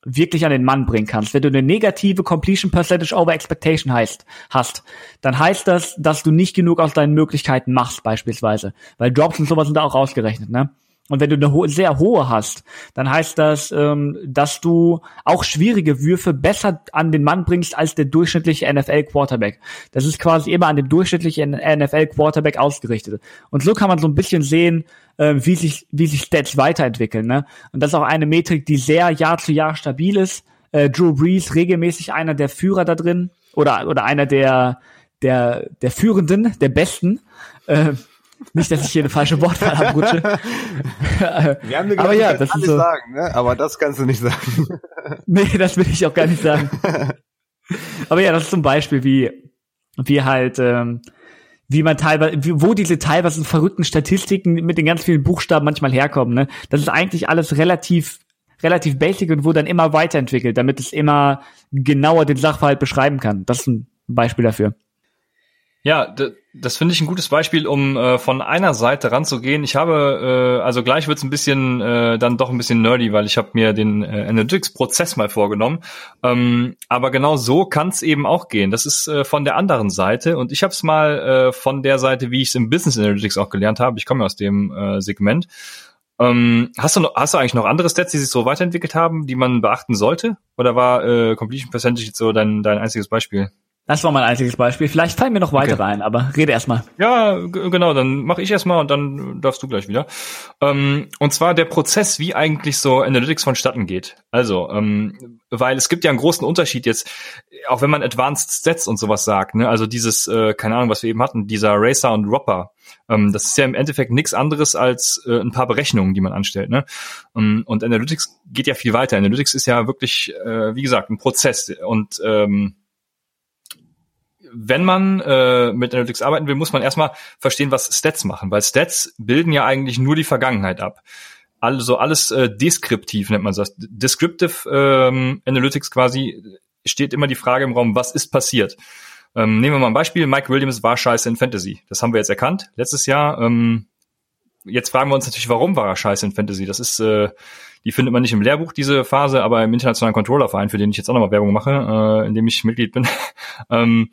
[SPEAKER 1] wirklich an den Mann bringen kannst. Wenn du eine negative Completion Percentage over Expectation heißt, hast, dann heißt das, dass du nicht genug aus deinen Möglichkeiten machst, beispielsweise. Weil Drops und sowas sind da auch rausgerechnet, ne? Und wenn du eine ho sehr hohe hast, dann heißt das, ähm, dass du auch schwierige Würfe besser an den Mann bringst als der durchschnittliche NFL-Quarterback. Das ist quasi immer an dem durchschnittlichen NFL-Quarterback ausgerichtet. Und so kann man so ein bisschen sehen, äh, wie sich wie sich Stats weiterentwickeln. Ne? Und das ist auch eine Metrik, die sehr Jahr zu Jahr stabil ist. Äh, Drew Brees regelmäßig einer der Führer da drin oder oder einer der der der Führenden, der Besten. Äh, nicht, dass ich hier eine falsche Wortwahl abrutsche.
[SPEAKER 3] Wir haben aber ja, das ist so. sagen, ne? aber das kannst du nicht sagen.
[SPEAKER 1] nee, das will ich auch gar nicht sagen. Aber ja, das ist zum Beispiel, wie, wie halt, ähm, wie man teilweise, wo diese teilweise verrückten Statistiken mit den ganz vielen Buchstaben manchmal herkommen. Ne? Das ist eigentlich alles relativ relativ basic und wurde dann immer weiterentwickelt, damit es immer genauer den Sachverhalt beschreiben kann. Das ist ein Beispiel dafür.
[SPEAKER 2] Ja, das finde ich ein gutes Beispiel, um äh, von einer Seite ranzugehen. Ich habe, äh, also gleich wird's ein bisschen äh, dann doch ein bisschen nerdy, weil ich habe mir den äh, Analytics-Prozess mal vorgenommen. Ähm, aber genau so kann's eben auch gehen. Das ist äh, von der anderen Seite und ich habe es mal äh, von der Seite, wie ich es im Business Analytics auch gelernt habe. Ich komme ja aus dem äh, Segment. Ähm, hast du noch, hast du eigentlich noch andere Stats, die sich so weiterentwickelt haben, die man beachten sollte? Oder war äh, Completion Percentage so dein, dein einziges Beispiel?
[SPEAKER 1] Das war mein einziges Beispiel. Vielleicht fallen mir noch weitere okay. ein, aber rede erstmal.
[SPEAKER 2] Ja, genau, dann mache ich erstmal und dann darfst du gleich wieder. Ähm, und zwar der Prozess, wie eigentlich so Analytics vonstatten geht. Also, ähm, weil es gibt ja einen großen Unterschied jetzt, auch wenn man Advanced Stats und sowas sagt, ne? also dieses, äh, keine Ahnung, was wir eben hatten, dieser Racer und Ropper, ähm, das ist ja im Endeffekt nichts anderes als äh, ein paar Berechnungen, die man anstellt. Ne? Ähm, und Analytics geht ja viel weiter. Analytics ist ja wirklich, äh, wie gesagt, ein Prozess und ähm, wenn man äh, mit Analytics arbeiten will, muss man erstmal verstehen, was Stats machen, weil Stats bilden ja eigentlich nur die Vergangenheit ab. Also alles äh, deskriptiv nennt man das. Descriptive ähm, Analytics quasi steht immer die Frage im Raum, was ist passiert? Ähm, nehmen wir mal ein Beispiel. Mike Williams war scheiße in Fantasy. Das haben wir jetzt erkannt letztes Jahr. Ähm, jetzt fragen wir uns natürlich, warum war er scheiße in Fantasy? Das ist, äh, die findet man nicht im Lehrbuch, diese Phase, aber im internationalen Controllerverein, für den ich jetzt auch nochmal Werbung mache, äh, in dem ich Mitglied bin. ähm,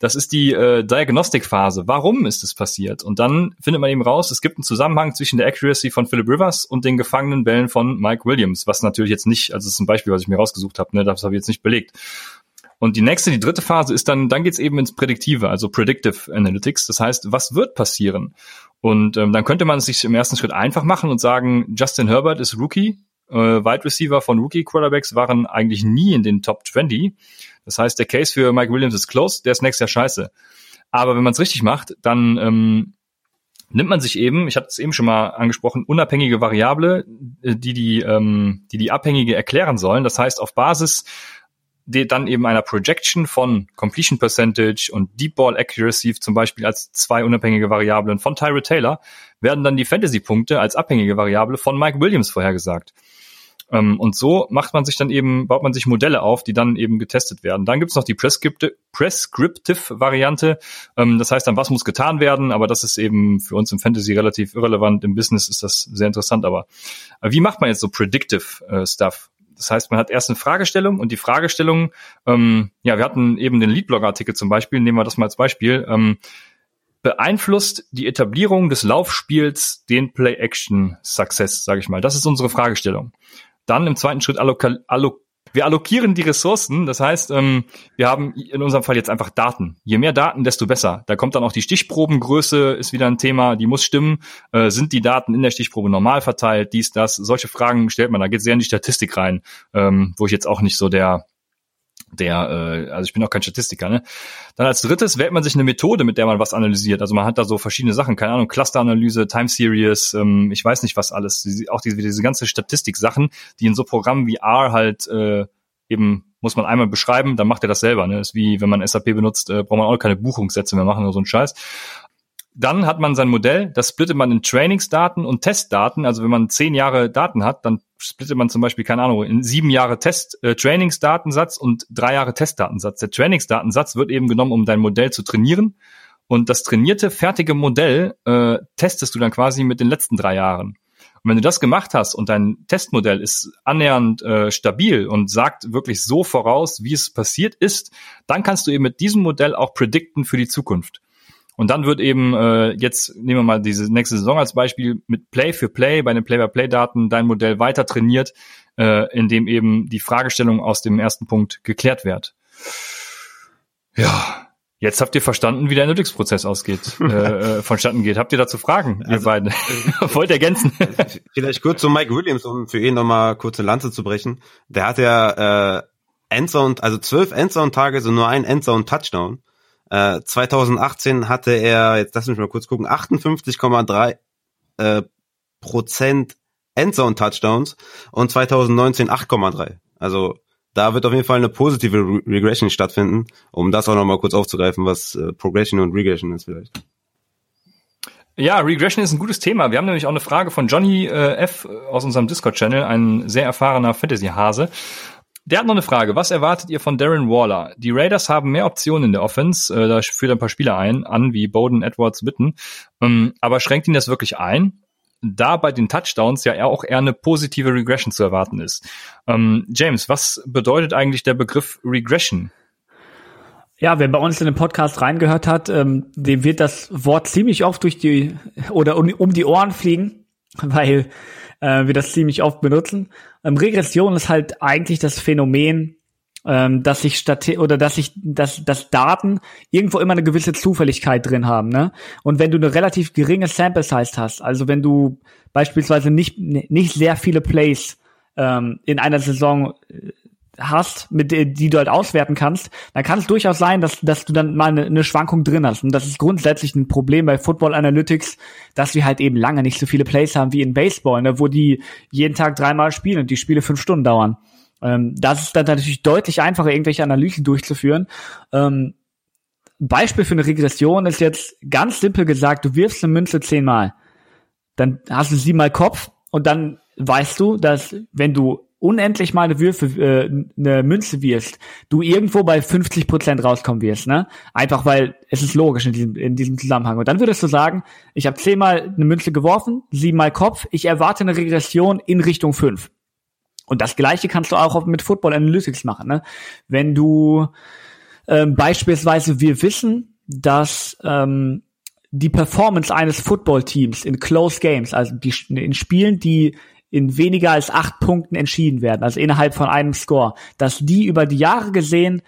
[SPEAKER 2] das ist die äh, Diagnostikphase. Warum ist es passiert? Und dann findet man eben raus, es gibt einen Zusammenhang zwischen der Accuracy von Philip Rivers und den gefangenen Bällen von Mike Williams, was natürlich jetzt nicht, also das ist ein Beispiel, was ich mir rausgesucht habe, ne, das habe ich jetzt nicht belegt. Und die nächste, die dritte Phase ist dann, dann geht's eben ins Prädiktive, also Predictive Analytics. Das heißt, was wird passieren? Und ähm, dann könnte man es sich im ersten Schritt einfach machen und sagen, Justin Herbert ist Rookie, äh, Wide Receiver von Rookie Quarterbacks waren eigentlich nie in den Top 20. Das heißt, der Case für Mike Williams ist close, der ist nächstes Jahr scheiße. Aber wenn man es richtig macht, dann ähm, nimmt man sich eben, ich hatte es eben schon mal angesprochen, unabhängige Variable, äh, die die, ähm, die die Abhängige erklären sollen. Das heißt, auf Basis die dann eben einer Projection von Completion Percentage und Deep Ball Accuracy zum Beispiel als zwei unabhängige Variablen von Tyra Taylor werden dann die Fantasy-Punkte als abhängige Variable von Mike Williams vorhergesagt. Ähm, und so macht man sich dann eben, baut man sich Modelle auf, die dann eben getestet werden. Dann gibt's noch die Prescriptive-Variante. Ähm, das heißt dann, was muss getan werden, aber das ist eben für uns im Fantasy relativ irrelevant. Im Business ist das sehr interessant. Aber äh, wie macht man jetzt so Predictive äh, Stuff? Das heißt, man hat erst eine Fragestellung und die Fragestellung, ähm, ja, wir hatten eben den Leadblog-Artikel zum Beispiel, nehmen wir das mal als Beispiel, ähm, beeinflusst die Etablierung des Laufspiels den Play-Action-Success, sage ich mal. Das ist unsere Fragestellung. Dann im zweiten Schritt allok allok wir allokieren die Ressourcen, das heißt, ähm, wir haben in unserem Fall jetzt einfach Daten. Je mehr Daten, desto besser. Da kommt dann auch die Stichprobengröße, ist wieder ein Thema, die muss stimmen. Äh, sind die Daten in der Stichprobe normal verteilt, dies, das? Solche Fragen stellt man, da geht sehr in die Statistik rein, ähm, wo ich jetzt auch nicht so der der, äh, also ich bin auch kein Statistiker, ne? Dann als drittes wählt man sich eine Methode, mit der man was analysiert. Also man hat da so verschiedene Sachen, keine Ahnung, Clusteranalyse, Time Series, ähm, ich weiß nicht was alles, auch diese, diese ganze Statistik-Sachen, die in so Programmen wie R halt äh, eben muss man einmal beschreiben, dann macht er das selber. Ne? ist wie wenn man SAP benutzt, äh, braucht man auch keine Buchungssätze mehr machen oder so ein Scheiß. Dann hat man sein Modell, das splittet man in Trainingsdaten und Testdaten. Also wenn man zehn Jahre Daten hat, dann splittet man zum Beispiel, keine Ahnung, in sieben Jahre Test, äh, Trainingsdatensatz und drei Jahre Testdatensatz. Der Trainingsdatensatz wird eben genommen, um dein Modell zu trainieren. Und das trainierte, fertige Modell äh, testest du dann quasi mit den letzten drei Jahren. Und wenn du das gemacht hast und dein Testmodell ist annähernd äh, stabil und sagt wirklich so voraus, wie es passiert ist, dann kannst du eben mit diesem Modell auch predikten für die Zukunft. Und dann wird eben äh, jetzt, nehmen wir mal diese nächste Saison als Beispiel, mit Play für Play, bei den Play-by-Play-Daten dein Modell weiter trainiert, äh, indem eben die Fragestellung aus dem ersten Punkt geklärt wird. Ja, Jetzt habt ihr verstanden, wie der Analytics-Prozess ausgeht, äh, äh, vonstatten geht. Habt ihr dazu Fragen, also, ihr beiden? Äh, Wollt ergänzen?
[SPEAKER 3] Vielleicht kurz zu Mike Williams, um für ihn nochmal kurze Lanze zu brechen. Der hat ja äh, Endzone, also zwölf Endzone-Tage, so nur ein Endzone-Touchdown. 2018 äh, hatte er, jetzt lass mich mal kurz gucken, 58,3 äh, Prozent Endzone Touchdowns und 2019 8,3. Also da wird auf jeden Fall eine positive Re Regression stattfinden, um das auch nochmal kurz aufzugreifen, was äh, Progression und Regression ist vielleicht.
[SPEAKER 2] Ja, Regression ist ein gutes Thema. Wir haben nämlich auch eine Frage von Johnny äh, F. aus unserem Discord-Channel, ein sehr erfahrener Fantasy-Hase. Der hat noch eine Frage. Was erwartet ihr von Darren Waller? Die Raiders haben mehr Optionen in der Offense. Äh, da führt ein paar Spieler ein, an wie Bowden, Edwards, Witten. Ähm, aber schränkt ihn das wirklich ein? Da bei den Touchdowns ja auch eher eine positive Regression zu erwarten ist. Ähm, James, was bedeutet eigentlich der Begriff Regression?
[SPEAKER 1] Ja, wer bei uns in den Podcast reingehört hat, ähm, dem wird das Wort ziemlich oft durch die oder um, um die Ohren fliegen, weil äh, wir das ziemlich oft benutzen. Ähm, Regression ist halt eigentlich das Phänomen, ähm, dass sich statt oder dass sich dass, dass Daten irgendwo immer eine gewisse Zufälligkeit drin haben, ne? Und wenn du eine relativ geringe Sample Size hast, also wenn du beispielsweise nicht nicht sehr viele Plays ähm, in einer Saison äh, hast, mit die du halt auswerten kannst, dann kann es durchaus sein, dass, dass du dann mal eine, eine Schwankung drin hast. Und das ist grundsätzlich ein Problem bei Football Analytics, dass wir halt eben lange nicht so viele Plays haben wie in Baseball, ne, wo die jeden Tag dreimal spielen und die Spiele fünf Stunden dauern. Ähm, das ist dann natürlich deutlich einfacher, irgendwelche Analysen durchzuführen. Ähm, Beispiel für eine Regression ist jetzt ganz simpel gesagt, du wirfst eine Münze zehnmal. Dann hast du siebenmal Kopf und dann weißt du, dass wenn du unendlich mal eine Würfe, äh, eine Münze wirst, du irgendwo bei 50 Prozent rauskommen wirst, ne? Einfach weil es ist logisch in diesem, in diesem Zusammenhang. Und dann würdest du sagen, ich habe zehnmal eine Münze geworfen, siebenmal Kopf, ich erwarte eine Regression in Richtung fünf. Und das Gleiche kannst du auch mit Football Analytics machen, ne? Wenn du ähm, beispielsweise wir wissen, dass ähm, die Performance eines Footballteams in Close Games, also die, in Spielen, die in weniger als acht Punkten entschieden werden, also innerhalb von einem Score, dass die über die Jahre gesehen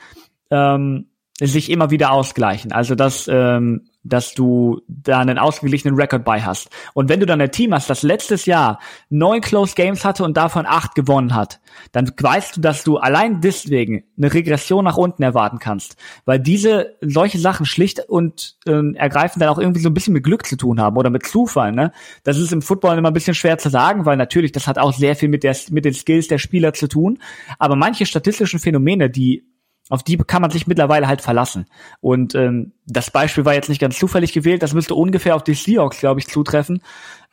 [SPEAKER 1] ähm, sich immer wieder ausgleichen. Also dass ähm, dass du da einen ausgeglichenen Rekord bei hast. Und wenn du dann ein Team hast, das letztes Jahr neun Close Games hatte und davon acht gewonnen hat, dann weißt du, dass du allein deswegen eine Regression nach unten erwarten kannst. Weil diese, solche Sachen schlicht und äh, ergreifend dann auch irgendwie so ein bisschen mit Glück zu tun haben oder mit Zufall, ne? Das ist im Football immer ein bisschen schwer zu sagen, weil natürlich, das hat auch sehr viel mit der, mit den Skills der Spieler zu tun. Aber manche statistischen Phänomene, die auf die kann man sich mittlerweile halt verlassen. Und ähm, das Beispiel war jetzt nicht ganz zufällig gewählt, das müsste ungefähr auf die Seahawks, glaube ich, zutreffen.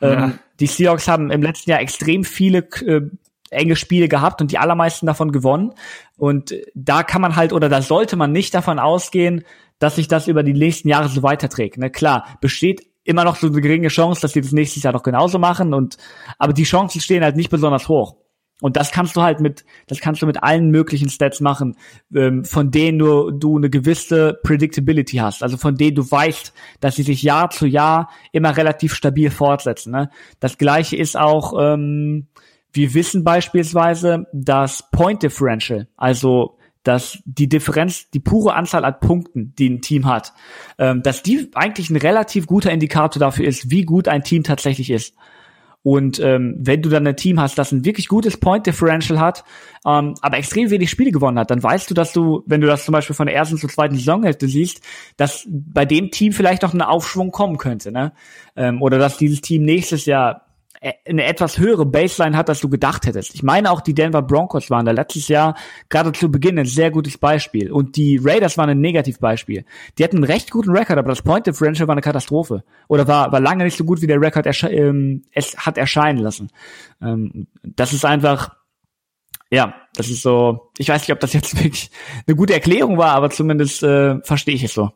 [SPEAKER 1] Ähm, ja. die Seahawks haben im letzten Jahr extrem viele äh, enge Spiele gehabt und die allermeisten davon gewonnen. Und da kann man halt oder da sollte man nicht davon ausgehen, dass sich das über die nächsten Jahre so weiterträgt. Ne? Klar, besteht immer noch so eine geringe Chance, dass sie das nächstes Jahr noch genauso machen und aber die Chancen stehen halt nicht besonders hoch. Und das kannst du halt mit, das kannst du mit allen möglichen Stats machen, ähm, von denen du, du eine gewisse Predictability hast. Also von denen du weißt, dass sie sich Jahr zu Jahr immer relativ stabil fortsetzen. Ne? Das gleiche ist auch, ähm, wir wissen beispielsweise, dass Point Differential, also dass die Differenz, die pure Anzahl an Punkten, die ein Team hat, ähm, dass die eigentlich ein relativ guter Indikator dafür ist, wie gut ein Team tatsächlich ist. Und ähm, wenn du dann ein Team hast, das ein wirklich gutes Point Differential hat, ähm, aber extrem wenig Spiele gewonnen hat, dann weißt du, dass du, wenn du das zum Beispiel von der ersten zur zweiten Saisonhälfte siehst, dass bei dem Team vielleicht noch ein Aufschwung kommen könnte, ne? Ähm, oder dass dieses Team nächstes Jahr eine etwas höhere Baseline hat, als du gedacht hättest. Ich meine auch die Denver Broncos waren da letztes Jahr gerade zu Beginn ein sehr gutes Beispiel und die Raiders waren ein Negativbeispiel. Die hatten einen recht guten Rekord, aber das Point Differential war eine Katastrophe oder war war lange nicht so gut wie der Rekord ähm, es hat erscheinen lassen. Ähm, das ist einfach ja, das ist so. Ich weiß nicht, ob das jetzt wirklich eine gute Erklärung war, aber zumindest äh, verstehe ich es so.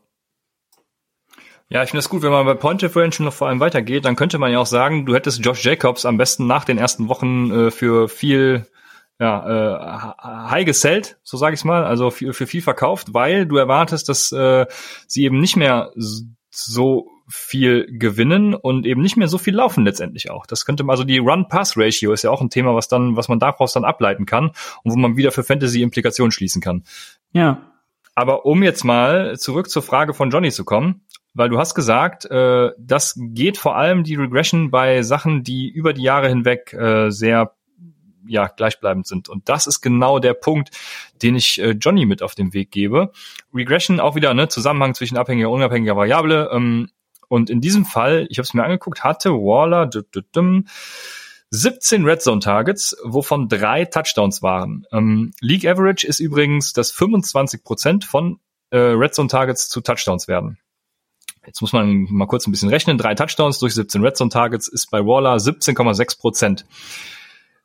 [SPEAKER 2] Ja, ich finde es gut, wenn man bei Point Differential noch vor allem weitergeht, dann könnte man ja auch sagen, du hättest Josh Jacobs am besten nach den ersten Wochen äh, für viel ja, äh, high gesellt, so sage ich mal, also für, für viel verkauft, weil du erwartest, dass äh, sie eben nicht mehr so viel gewinnen und eben nicht mehr so viel laufen letztendlich auch. Das könnte man, also die Run-Pass-Ratio ist ja auch ein Thema, was dann, was man daraus dann ableiten kann und wo man wieder für Fantasy Implikationen schließen kann.
[SPEAKER 1] Ja.
[SPEAKER 2] Aber um jetzt mal zurück zur Frage von Johnny zu kommen, weil du hast gesagt, äh, das geht vor allem die Regression bei Sachen, die über die Jahre hinweg äh, sehr ja, gleichbleibend sind. Und das ist genau der Punkt, den ich äh, Johnny mit auf den Weg gebe. Regression auch wieder, ne, Zusammenhang zwischen abhängiger und unabhängiger Variable. Ähm, und in diesem Fall, ich habe es mir angeguckt, hatte Waller 17 Red Zone Targets, wovon drei Touchdowns waren. Ähm, League Average ist übrigens, dass 25 Prozent von äh, Red Zone Targets zu Touchdowns werden. Jetzt muss man mal kurz ein bisschen rechnen. Drei Touchdowns durch 17 Red Zone Targets ist bei Waller 17,6 Prozent.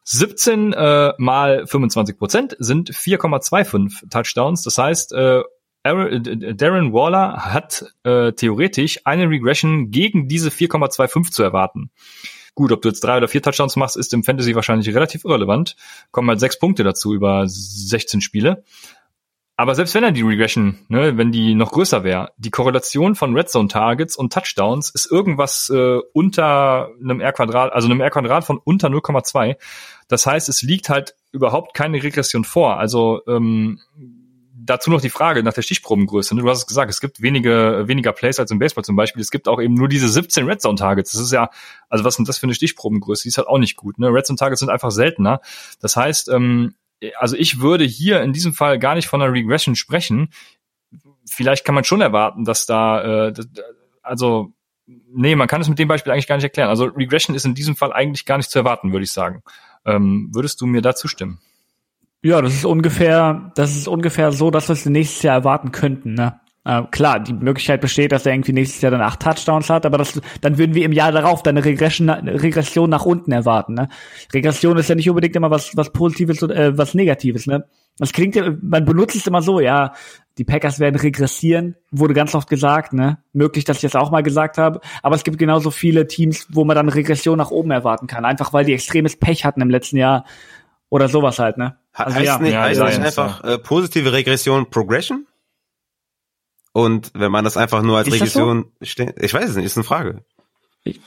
[SPEAKER 2] 17 äh, mal 25 Prozent sind 4,25 Touchdowns. Das heißt, äh, Darren Waller hat äh, theoretisch eine Regression gegen diese 4,25 zu erwarten. Gut, ob du jetzt drei oder vier Touchdowns machst, ist im Fantasy wahrscheinlich relativ irrelevant. Kommen halt sechs Punkte dazu über 16 Spiele. Aber selbst wenn er die Regression, ne, wenn die noch größer wäre, die Korrelation von Red Zone Targets und Touchdowns ist irgendwas äh, unter einem R Quadrat, also einem R Quadrat von unter 0,2. Das heißt, es liegt halt überhaupt keine Regression vor. Also ähm, dazu noch die Frage nach der Stichprobengröße. Ne? Du hast es gesagt, es gibt wenige, weniger Plays als im Baseball zum Beispiel. Es gibt auch eben nur diese 17 Red Zone Targets. Das ist ja, also was sind das für eine Stichprobengröße? Die ist halt auch nicht gut. Ne? Red Zone Targets sind einfach seltener. Das heißt, ähm, also ich würde hier in diesem Fall gar nicht von einer Regression sprechen. Vielleicht kann man schon erwarten, dass da, äh, also nee, man kann es mit dem Beispiel eigentlich gar nicht erklären. Also Regression ist in diesem Fall eigentlich gar nicht zu erwarten, würde ich sagen. Ähm, würdest du mir da zustimmen?
[SPEAKER 1] Ja, das ist ungefähr, das ist ungefähr so, dass wir es nächstes Jahr erwarten könnten, ne? Äh, klar, die Möglichkeit besteht, dass er irgendwie nächstes Jahr dann acht Touchdowns hat, aber das, dann würden wir im Jahr darauf dann eine Regression, eine Regression nach unten erwarten. Ne? Regression ist ja nicht unbedingt immer was, was Positives oder äh, was Negatives. Ne? Das klingt ja, man benutzt es immer so, ja, die Packers werden regressieren, wurde ganz oft gesagt, ne? Möglich, dass ich das auch mal gesagt habe. Aber es gibt genauso viele Teams, wo man dann Regression nach oben erwarten kann, einfach weil die extremes Pech hatten im letzten Jahr oder sowas halt, ne?
[SPEAKER 3] Also, heißt ja, nicht, ja, heißt nicht einfach äh, positive Regression Progression? Und wenn man das einfach nur als ist Regression so? steht, ich weiß es nicht, ist eine Frage.
[SPEAKER 2] Ich,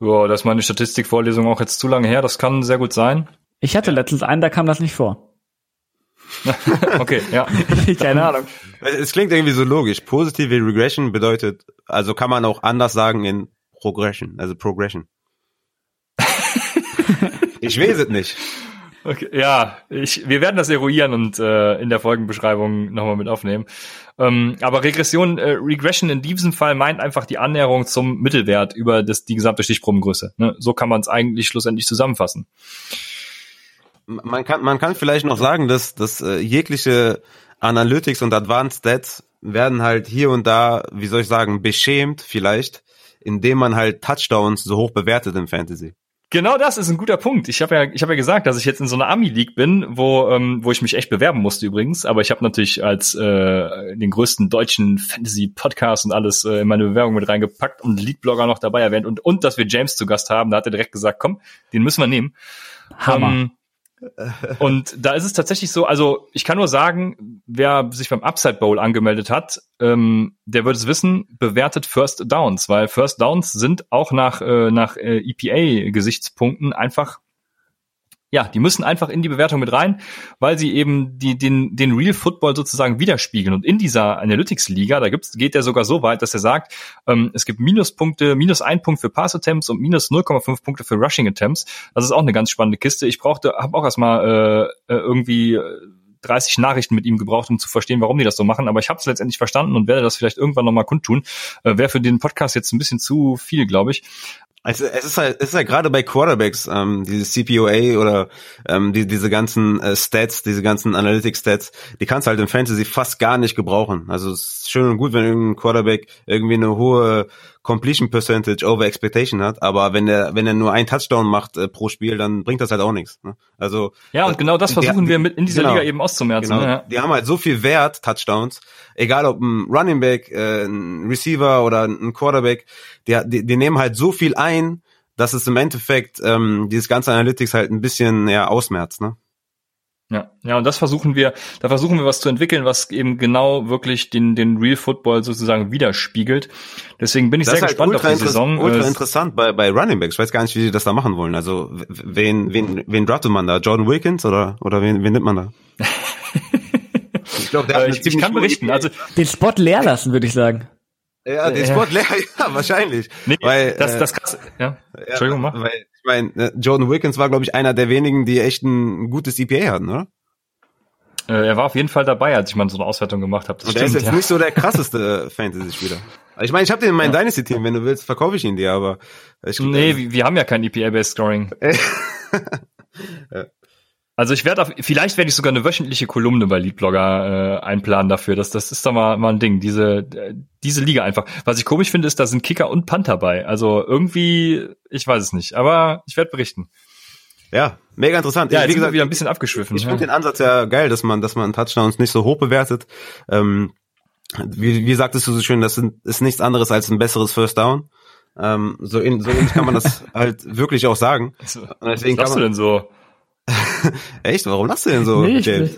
[SPEAKER 2] ja, das ist meine Statistikvorlesung auch jetzt zu lange her, das kann sehr gut sein.
[SPEAKER 1] Ich hatte letztens einen, da kam das nicht vor.
[SPEAKER 2] okay, ja.
[SPEAKER 1] Keine Ahnung.
[SPEAKER 3] Es klingt irgendwie so logisch. Positive Regression bedeutet, also kann man auch anders sagen in Progression, also Progression. ich weiß es nicht.
[SPEAKER 2] Okay, ja, ich, wir werden das eruieren und äh, in der Folgenbeschreibung nochmal mit aufnehmen. Ähm, aber Regression, äh, Regression in diesem Fall meint einfach die Annäherung zum Mittelwert über das, die gesamte Stichprobengröße. Ne? So kann man es eigentlich schlussendlich zusammenfassen.
[SPEAKER 3] Man kann, man kann vielleicht noch sagen, dass, dass äh, jegliche Analytics und Advanced Stats werden halt hier und da, wie soll ich sagen, beschämt vielleicht, indem man halt Touchdowns so hoch bewertet im Fantasy.
[SPEAKER 2] Genau das ist ein guter Punkt. Ich habe ja, ich habe ja gesagt, dass ich jetzt in so einer Ami League bin, wo, ähm, wo ich mich echt bewerben musste übrigens. Aber ich habe natürlich als äh, den größten deutschen Fantasy Podcast und alles äh, in meine Bewerbung mit reingepackt und Lead Blogger noch dabei erwähnt und und dass wir James zu Gast haben. Da hat er direkt gesagt, komm, den müssen wir nehmen.
[SPEAKER 1] Hammer. Ähm,
[SPEAKER 2] und da ist es tatsächlich so, also ich kann nur sagen, wer sich beim Upside Bowl angemeldet hat, ähm, der wird es wissen, bewertet First Downs, weil First Downs sind auch nach, äh, nach äh, EPA-Gesichtspunkten einfach ja, die müssen einfach in die Bewertung mit rein, weil sie eben die, den, den Real Football sozusagen widerspiegeln. Und in dieser Analytics-Liga, da gibt's, geht er sogar so weit, dass er sagt, ähm, es gibt Minuspunkte, minus ein Punkt für Pass-Attempts und minus 0,5 Punkte für Rushing-Attempts. Das ist auch eine ganz spannende Kiste. Ich brauchte, habe auch erstmal äh, äh irgendwie 30 Nachrichten mit ihm gebraucht, um zu verstehen, warum die das so machen. Aber ich habe es letztendlich verstanden und werde das vielleicht irgendwann nochmal kundtun. Äh, Wäre für den Podcast jetzt ein bisschen zu viel, glaube ich.
[SPEAKER 3] Also es ist halt, es ist halt gerade bei Quarterbacks, ähm, diese CPOA oder ähm, die, diese ganzen äh, Stats, diese ganzen Analytics-Stats, die kannst du halt im Fantasy fast gar nicht gebrauchen. Also es ist schön und gut, wenn irgendein Quarterback irgendwie eine hohe Completion Percentage over Expectation hat, aber wenn er wenn er nur einen Touchdown macht äh, pro Spiel, dann bringt das halt auch nichts. Ne? Also
[SPEAKER 2] ja und genau das versuchen die, wir mit in dieser genau, Liga eben auszumerzen. Genau,
[SPEAKER 3] ne? Die haben halt so viel Wert Touchdowns, egal ob ein Running Back, äh, ein Receiver oder ein Quarterback, die, die, die nehmen halt so viel ein, dass es im Endeffekt ähm, dieses ganze Analytics halt ein bisschen ja ausmerzt. Ne?
[SPEAKER 2] Ja, ja, und das versuchen wir, da versuchen wir was zu entwickeln, was eben genau wirklich den, den Real Football sozusagen widerspiegelt. Deswegen bin ich das sehr halt gespannt auf die Saison.
[SPEAKER 3] Ultra äh, interessant bei, bei Running Backs. Ich weiß gar nicht, wie sie das da machen wollen. Also, wen, wen, wen draftet man da? Jordan Wilkins oder, oder wen, wen nimmt man da?
[SPEAKER 2] ich glaube, der hat äh, ich, ich kann berichten. Also,
[SPEAKER 1] den Spot leer lassen, würde ich sagen.
[SPEAKER 3] Ja, den Spot leer, ja, wahrscheinlich.
[SPEAKER 2] Nee, weil, das, das krass, ja. Entschuldigung, mach. Weil,
[SPEAKER 3] meine, ne, Jordan Wilkins war, glaube ich, einer der wenigen, die echt ein gutes EPA hatten, oder?
[SPEAKER 2] Äh, er war auf jeden Fall dabei, als ich mal so eine Auswertung gemacht habe.
[SPEAKER 3] Und stimmt, er ist jetzt ja. nicht so der krasseste äh, Fantasy-Spieler. Ich meine, ich habe den in meinem ja. Dynasty-Team. Wenn du willst, verkaufe ich ihn dir, aber
[SPEAKER 2] ich, Nee, äh, wir, wir haben ja kein EPA-Based Scoring. Also ich werde vielleicht werde ich sogar eine wöchentliche Kolumne bei Leadblogger äh, einplanen dafür. Das, das ist doch mal, mal ein Ding. Diese, äh, diese Liga einfach. Was ich komisch finde, ist, da sind Kicker und Punt dabei. Also irgendwie, ich weiß es nicht. Aber ich werde berichten.
[SPEAKER 3] Ja, mega interessant.
[SPEAKER 2] Ja, jetzt wie gesagt, wieder ein bisschen abgeschwiffen.
[SPEAKER 3] Ich, ich ja. finde den Ansatz ja geil, dass man, dass man Touchdowns nicht so hoch bewertet. Ähm, wie, wie sagtest du so schön, das ist nichts anderes als ein besseres First Down. Ähm, so, in, so ähnlich kann man das halt wirklich auch sagen.
[SPEAKER 2] Und deswegen Was man, du denn so?
[SPEAKER 3] Echt? Warum lachst du denn so, nee,
[SPEAKER 1] James?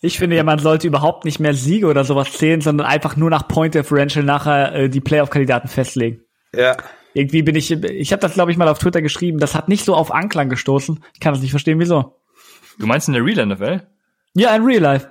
[SPEAKER 1] Ich finde ja, man sollte überhaupt nicht mehr Siege oder sowas zählen, sondern einfach nur nach Point Differential nachher äh, die Playoff-Kandidaten festlegen.
[SPEAKER 3] Ja.
[SPEAKER 1] Irgendwie bin ich, ich habe das glaube ich mal auf Twitter geschrieben, das hat nicht so auf Anklang gestoßen. Ich kann das nicht verstehen, wieso.
[SPEAKER 2] Du meinst in der Real NFL?
[SPEAKER 1] Ja, in Real Life.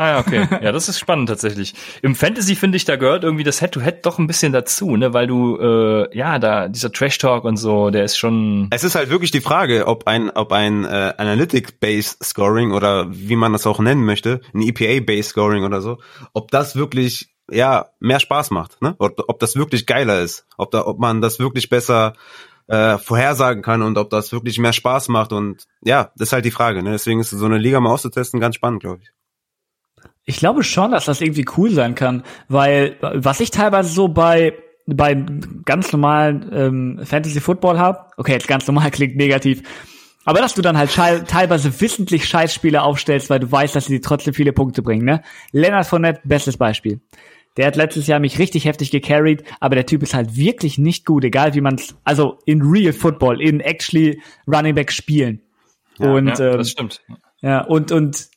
[SPEAKER 2] Ah okay. Ja, das ist spannend tatsächlich. Im Fantasy finde ich, da gehört irgendwie das Head-to-Head -Head doch ein bisschen dazu, ne, weil du äh, ja da dieser Trash Talk und so, der ist schon.
[SPEAKER 3] Es ist halt wirklich die Frage, ob ein ob ein äh, Analytic-based Scoring oder wie man das auch nennen möchte, ein EPA-based Scoring oder so, ob das wirklich ja mehr Spaß macht, ne? Ob, ob das wirklich geiler ist, ob da ob man das wirklich besser äh, vorhersagen kann und ob das wirklich mehr Spaß macht und ja, das ist halt die Frage, ne? Deswegen ist so eine Liga mal auszutesten ganz spannend, glaube ich.
[SPEAKER 1] Ich glaube schon, dass das irgendwie cool sein kann, weil was ich teilweise so bei bei ganz normalen ähm, Fantasy Football habe, okay, jetzt ganz normal klingt negativ, aber dass du dann halt teilweise wissentlich Scheißspiele aufstellst, weil du weißt, dass sie trotzdem viele Punkte bringen, ne? Leonard Fournette, bestes Beispiel. Der hat letztes Jahr mich richtig heftig gecarried, aber der Typ ist halt wirklich nicht gut, egal wie man also in real Football, in actually Running Back spielen.
[SPEAKER 2] Ja, und ja, ähm, das stimmt.
[SPEAKER 1] Ja, und und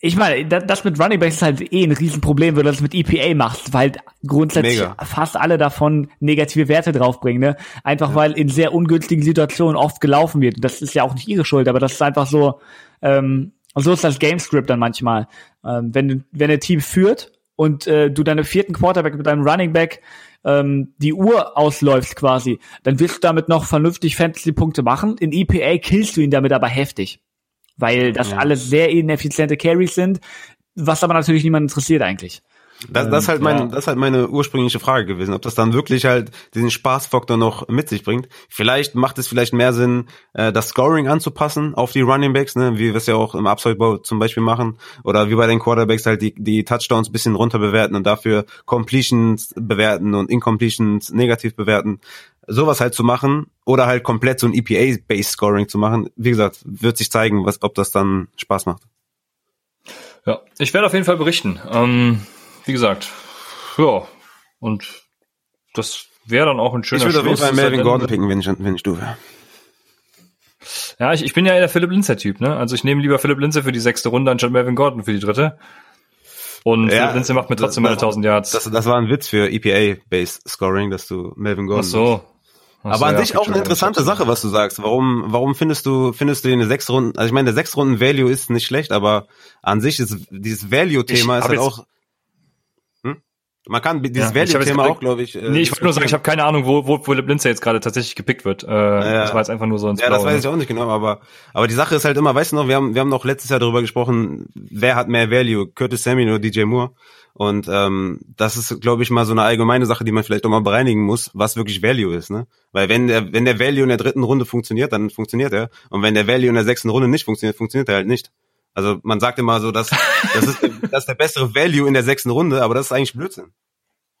[SPEAKER 1] ich meine, das mit Running Backs ist halt eh ein Riesenproblem, wenn du das mit EPA machst, weil grundsätzlich Mega. fast alle davon negative Werte draufbringen, ne? Einfach ja. weil in sehr ungünstigen Situationen oft gelaufen wird. Das ist ja auch nicht ihre Schuld, aber das ist einfach so, ähm, so ist das Gamescript dann manchmal. Ähm, wenn, wenn ein Team führt und äh, du deine vierten Quarterback mit deinem Running Back ähm, die Uhr ausläufst quasi, dann wirst du damit noch vernünftig Fantasy-Punkte machen. In EPA killst du ihn damit aber heftig weil das ja. alles sehr ineffiziente Carries sind, was aber natürlich niemand interessiert eigentlich.
[SPEAKER 3] Das, das ist halt meine, ja. das ist halt meine ursprüngliche Frage gewesen, ob das dann wirklich halt diesen Spaßfaktor noch mit sich bringt. Vielleicht macht es vielleicht mehr Sinn, äh, das Scoring anzupassen auf die Running Backs, ne, wie wir es ja auch im Upside-Bau zum Beispiel machen, oder wie bei den Quarterbacks halt die, die Touchdowns bisschen runter bewerten und dafür Completions bewerten und Incompletions negativ bewerten sowas halt zu machen oder halt komplett so ein EPA-based Scoring zu machen, wie gesagt, wird sich zeigen, was, ob das dann Spaß macht.
[SPEAKER 2] Ja, ich werde auf jeden Fall berichten. Ähm, wie gesagt, ja, und das wäre dann auch ein schöner
[SPEAKER 3] Ich würde auf jeden Fall Melvin Gordon picken, wenn ich, wenn ich du wäre.
[SPEAKER 2] Ja, ich, ich bin ja eher der Philipp Linzer-Typ, ne? Also ich nehme lieber Philipp Linzer für die sechste Runde anstatt Melvin Gordon für die dritte. Und ja, Philipp Linzer macht mir trotzdem meine 1000 Yards.
[SPEAKER 3] Das, das war ein Witz für EPA-based Scoring, dass du Melvin Gordon
[SPEAKER 2] Ach so.
[SPEAKER 3] Aber an sich auch eine interessante Sache, was du sagst. Warum, warum findest du, findest du den sechs Runden, also ich meine, der sechs Runden Value ist nicht schlecht, aber an sich ist dieses Value-Thema ist halt auch, hm? Man kann dieses ja, Value-Thema auch, glaube ich.
[SPEAKER 2] Äh, nee, ich wollte nur sagen, ich habe keine Ahnung, wo, wo Philipp Linzer jetzt gerade tatsächlich gepickt wird. Äh, ja, das war jetzt einfach nur so
[SPEAKER 3] ein Ja, das weiß ich auch nicht genau, aber, aber die Sache ist halt immer, weißt du noch, wir haben, wir haben noch letztes Jahr darüber gesprochen, wer hat mehr Value, Curtis Samuel oder DJ Moore? Und ähm, das ist, glaube ich, mal so eine allgemeine Sache, die man vielleicht auch mal bereinigen muss, was wirklich Value ist, ne? Weil wenn der, wenn der Value in der dritten Runde funktioniert, dann funktioniert er. Und wenn der Value in der sechsten Runde nicht funktioniert, funktioniert er halt nicht. Also man sagt immer so, dass das ist, das ist der bessere Value in der sechsten Runde, aber das ist eigentlich Blödsinn.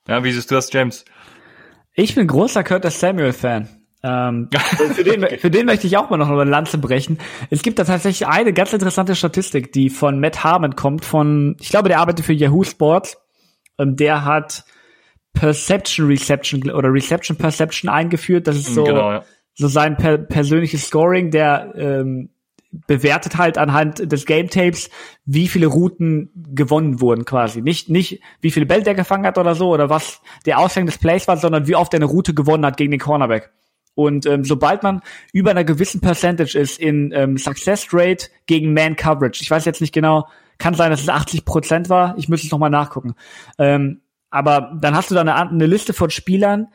[SPEAKER 2] Ja, wie siehst du das, James?
[SPEAKER 1] Ich bin großer Curtis Samuel-Fan. Ähm, für, den, für den möchte ich auch mal noch eine Lanze brechen. Es gibt da tatsächlich eine ganz interessante Statistik, die von Matt Harmon kommt, von, ich glaube, der arbeitet für Yahoo Sports. Ähm, der hat Perception Reception oder Reception Perception eingeführt. Das ist so, genau, ja. so sein per persönliches Scoring, der ähm, bewertet halt anhand des Game Tapes, wie viele Routen gewonnen wurden quasi. Nicht, nicht wie viele Bälle der gefangen hat oder so oder was der Ausgang des Plays war, sondern wie oft er eine Route gewonnen hat gegen den Cornerback. Und ähm, sobald man über einer gewissen Percentage ist in ähm, Success Rate gegen Man Coverage, ich weiß jetzt nicht genau, kann sein, dass es 80 Prozent war, ich müsste es nochmal nachgucken. Ähm, aber dann hast du da eine, eine Liste von Spielern,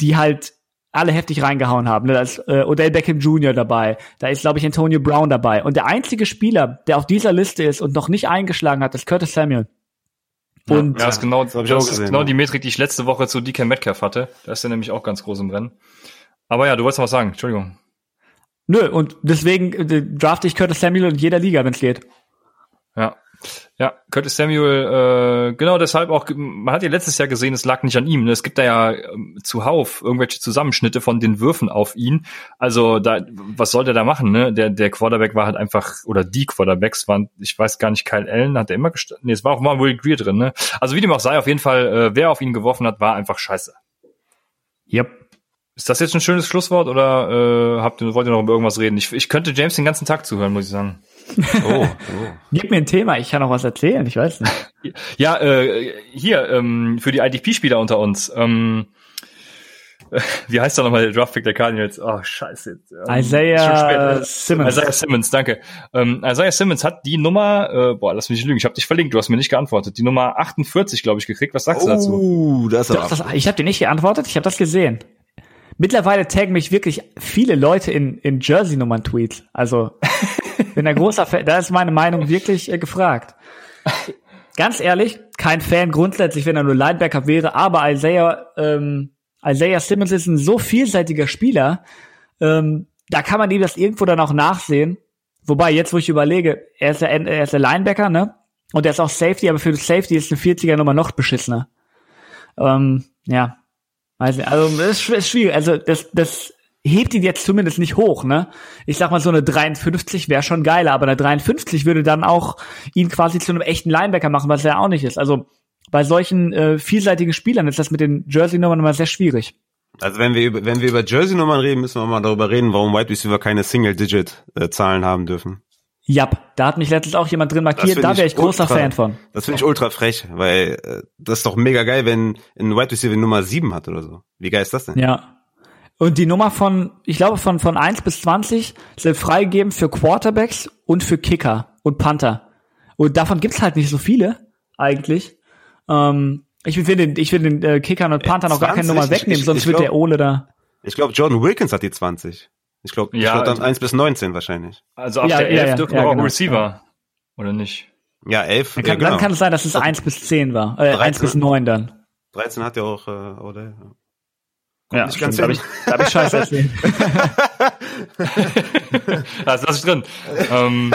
[SPEAKER 1] die halt alle heftig reingehauen haben. Ne? Da ist äh, Odell Beckham Jr. dabei, da ist, glaube ich, Antonio Brown dabei. Und der einzige Spieler, der auf dieser Liste ist und noch nicht eingeschlagen hat, ist Curtis Samuel.
[SPEAKER 2] Und ja, das ist genau, das, das ist gesehen, genau die Metrik, die ich letzte Woche zu DK Metcalf hatte. Da ist er nämlich auch ganz groß im Rennen. Aber ja, du wolltest noch was sagen, Entschuldigung.
[SPEAKER 1] Nö, und deswegen äh, drafte ich Curtis Samuel in jeder Liga, wenn es geht.
[SPEAKER 2] Ja. Ja, Curtis Samuel, äh, genau deshalb auch, man hat ja letztes Jahr gesehen, es lag nicht an ihm. Ne? Es gibt da ja ähm, zuhauf irgendwelche Zusammenschnitte von den Würfen auf ihn. Also da, was soll der da machen? Ne? Der, der Quarterback war halt einfach, oder die Quarterbacks waren, ich weiß gar nicht, Kyle Allen hat er immer gestanden. Nee, es war auch mal Will Greer drin. Ne? Also wie dem auch sei, auf jeden Fall, äh, wer auf ihn geworfen hat, war einfach scheiße.
[SPEAKER 1] Yep.
[SPEAKER 2] Ist das jetzt ein schönes Schlusswort oder äh, habt ihr, wollt ihr noch über irgendwas reden? Ich, ich könnte James den ganzen Tag zuhören, muss ich sagen.
[SPEAKER 1] Oh, oh. Gib mir ein Thema, ich kann noch was erzählen, ich weiß nicht.
[SPEAKER 2] Ja, äh, hier, ähm, für die IDP-Spieler unter uns. Ähm, wie heißt da nochmal der Draftpick der Cardinals? Oh, scheiße.
[SPEAKER 1] Ähm, Isaiah Simmons.
[SPEAKER 2] Isaiah Simmons, danke. Ähm, Isaiah Simmons hat die Nummer, äh, boah, lass mich nicht lügen, ich habe dich verlinkt, du hast mir nicht geantwortet. Die Nummer 48, glaube ich, gekriegt. Was sagst
[SPEAKER 3] oh,
[SPEAKER 2] du dazu?
[SPEAKER 3] Uh, das ist
[SPEAKER 1] das, ich habe dir nicht geantwortet, ich habe das gesehen. Mittlerweile taggen mich wirklich viele Leute in, in Jersey-Nummern-Tweets. Also, bin ein großer Fan. Da ist meine Meinung wirklich äh, gefragt. Ganz ehrlich, kein Fan grundsätzlich, wenn er nur Linebacker wäre, aber Isaiah, ähm, Isaiah Simmons ist ein so vielseitiger Spieler, ähm, da kann man ihm das irgendwo dann auch nachsehen. Wobei, jetzt wo ich überlege, er ist der, er ist der Linebacker, ne? Und er ist auch Safety, aber für das Safety ist eine 40er Nummer noch beschissener. Ähm, ja, Weiß nicht, also das ist schwierig. Also das, das hebt ihn jetzt zumindest nicht hoch, ne? Ich sag mal, so eine 53 wäre schon geiler, aber eine 53 würde dann auch ihn quasi zu einem echten Linebacker machen, was er auch nicht ist. Also bei solchen äh, vielseitigen Spielern ist das mit den Jersey-Nummern immer sehr schwierig.
[SPEAKER 3] Also wenn wir über, wenn wir über Jersey-Nummern reden, müssen wir mal darüber reden, warum Wide Receiver keine Single-Digit-Zahlen äh, haben dürfen.
[SPEAKER 1] Jap, da hat mich letztens auch jemand drin markiert, da wäre ich großer ultra, Fan von.
[SPEAKER 3] Das finde ich ultra frech, weil äh, das ist doch mega geil, wenn ein Wide Receiver Nummer 7 hat oder so. Wie geil ist das denn?
[SPEAKER 1] Ja. Und die Nummer von, ich glaube von, von 1 bis 20 sind freigegeben für Quarterbacks und für Kicker und Panther. Und davon gibt's halt nicht so viele, eigentlich. Ähm, ich will den, ich will den äh, Kickern und Panthern auch gar keine Nummer wegnehmen, ich, ich, sonst ich wird glaub, der Ole da.
[SPEAKER 3] Ich glaube, Jordan Wilkins hat die 20. Ich glaube, ja, ich glaub dann 1 bis 19 wahrscheinlich.
[SPEAKER 2] Also ab ja, der 11 ja, ja, dürfen ja, auch genau. Receiver. Oder nicht?
[SPEAKER 3] Ja, 11.
[SPEAKER 1] Dann kann, genau. dann kann es sein, dass es 1 bis 10 war. Äh, 13, 1 bis 9 dann.
[SPEAKER 3] 13 hat ja auch, äh, oder?
[SPEAKER 1] Ja, nicht ganz da habe ich, da hab ich Scheiße erzählt.
[SPEAKER 2] das lasse ich drin. ähm,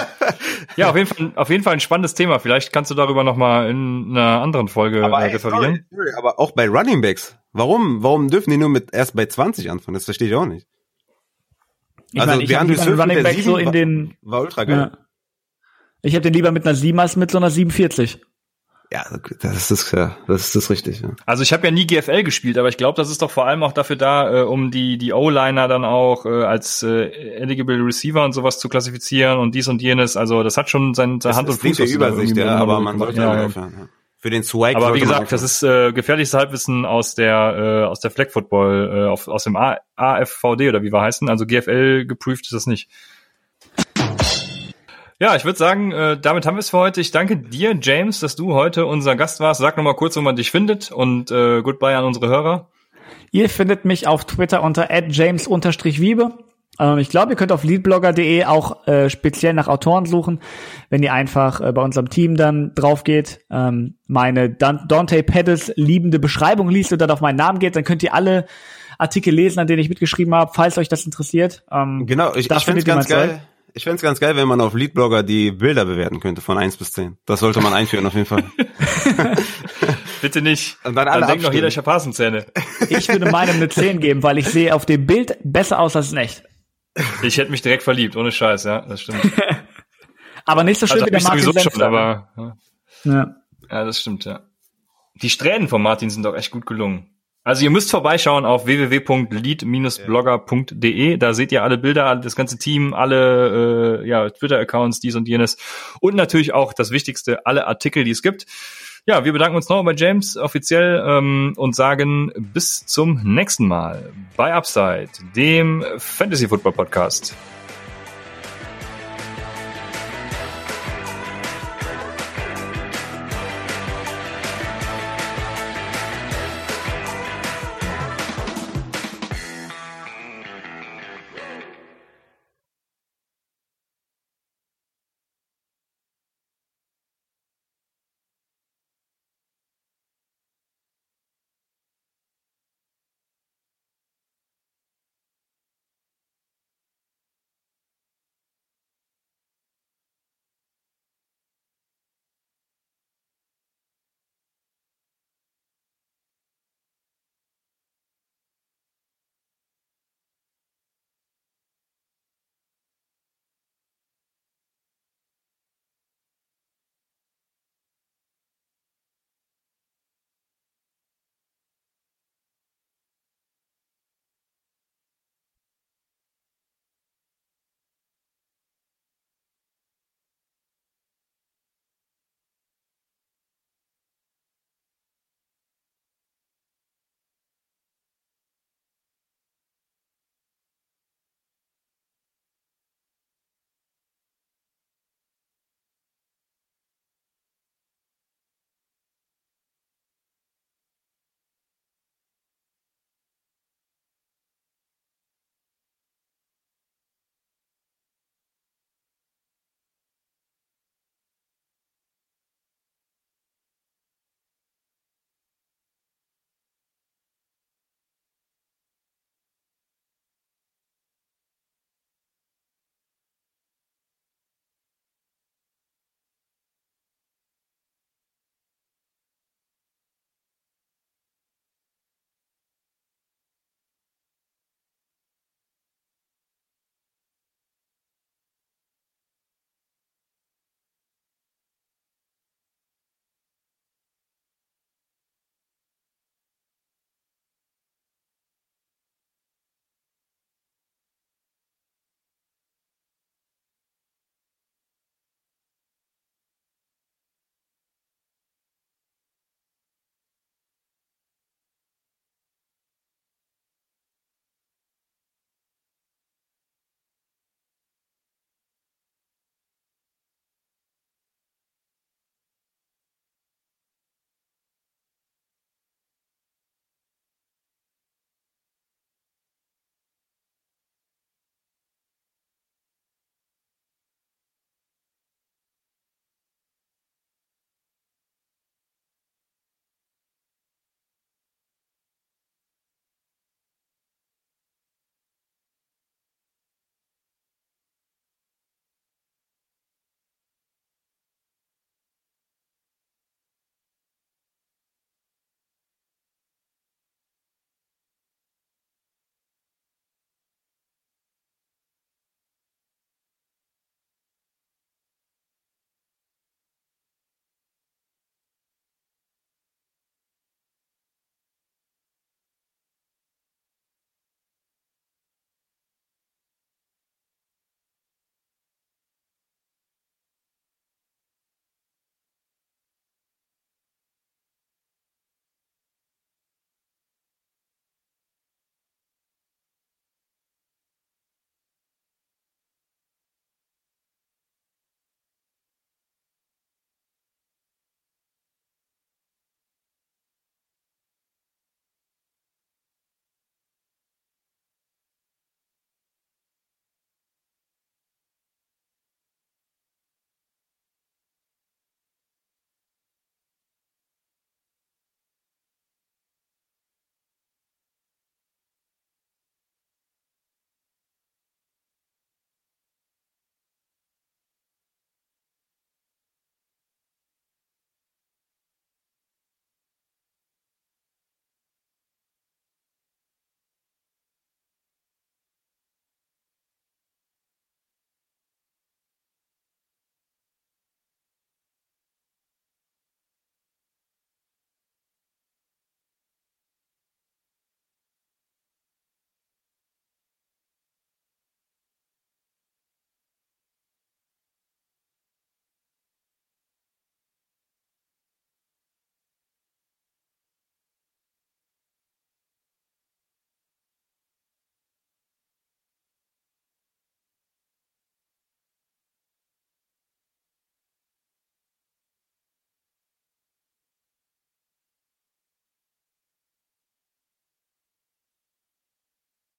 [SPEAKER 2] ja, auf jeden, Fall, auf jeden Fall ein spannendes Thema. Vielleicht kannst du darüber nochmal in einer anderen Folge aber, äh, referieren.
[SPEAKER 3] Sorry, sorry, aber auch bei Running Backs. Warum, warum dürfen die nur mit erst bei 20 anfangen? Das verstehe ich auch nicht.
[SPEAKER 1] Ich also mein, ich habe einen Running Back so in den
[SPEAKER 3] war ultra geil. Ja.
[SPEAKER 1] Ich habe den lieber mit einer 7 als mit so einer 47.
[SPEAKER 3] Ja, das ist ja, das ist das richtig. Ja.
[SPEAKER 2] Also ich habe ja nie GFL gespielt, aber ich glaube, das ist doch vor allem auch dafür da, äh, um die die O-Liner dann auch äh, als äh, eligible Receiver und sowas zu klassifizieren und dies und jenes. Also das hat schon sein, seine Hand und Fuß.
[SPEAKER 3] Übersicht, ja, aber man sollte ja, aufhören. Ja für den Swag.
[SPEAKER 2] Aber wie gesagt, das ist äh, gefährliches Halbwissen aus der äh, aus der Flag Football äh, auf, aus dem A AFVD oder wie wir heißen. Also GFL geprüft ist das nicht. Ja, ich würde sagen, äh, damit haben wir es für heute. Ich danke dir, James, dass du heute unser Gast warst. Sag nochmal kurz, wo man dich findet und äh, goodbye an unsere Hörer.
[SPEAKER 1] Ihr findet mich auf Twitter unter @james_wiebe ähm, ich glaube, ihr könnt auf leadblogger.de auch äh, speziell nach Autoren suchen, wenn ihr einfach äh, bei unserem Team dann drauf geht, ähm, meine Dante Pettis liebende Beschreibung liest und dann auf meinen Namen geht, dann könnt ihr alle Artikel lesen, an denen ich mitgeschrieben habe, falls euch das interessiert.
[SPEAKER 3] Ähm, genau, ich, ich finde ganz geil. Zeug. Ich fände ganz geil, wenn man auf Leadblogger die Bilder bewerten könnte von eins bis zehn. Das sollte man einführen auf jeden Fall.
[SPEAKER 2] Bitte nicht.
[SPEAKER 3] Und dann, alle dann denkt
[SPEAKER 2] noch jeder, ich habe Hasenzähne.
[SPEAKER 1] Ich würde meinem eine 10 geben, weil ich sehe auf dem Bild besser aus als in echt.
[SPEAKER 2] Ich hätte mich direkt verliebt, ohne Scheiß, ja, das stimmt.
[SPEAKER 1] aber nicht so schön also, wie der Martin sowieso schon,
[SPEAKER 2] aber ja. ja. ja, das stimmt, ja. Die Strähnen von Martin sind doch echt gut gelungen. Also ihr müsst vorbeischauen auf www.lead-blogger.de. Da seht ihr alle Bilder, das ganze Team, alle äh, ja, Twitter-Accounts, dies und jenes. Und natürlich auch das Wichtigste, alle Artikel, die es gibt. Ja, wir bedanken uns nochmal bei James offiziell ähm, und sagen bis zum nächsten Mal bei Upside, dem Fantasy Football Podcast.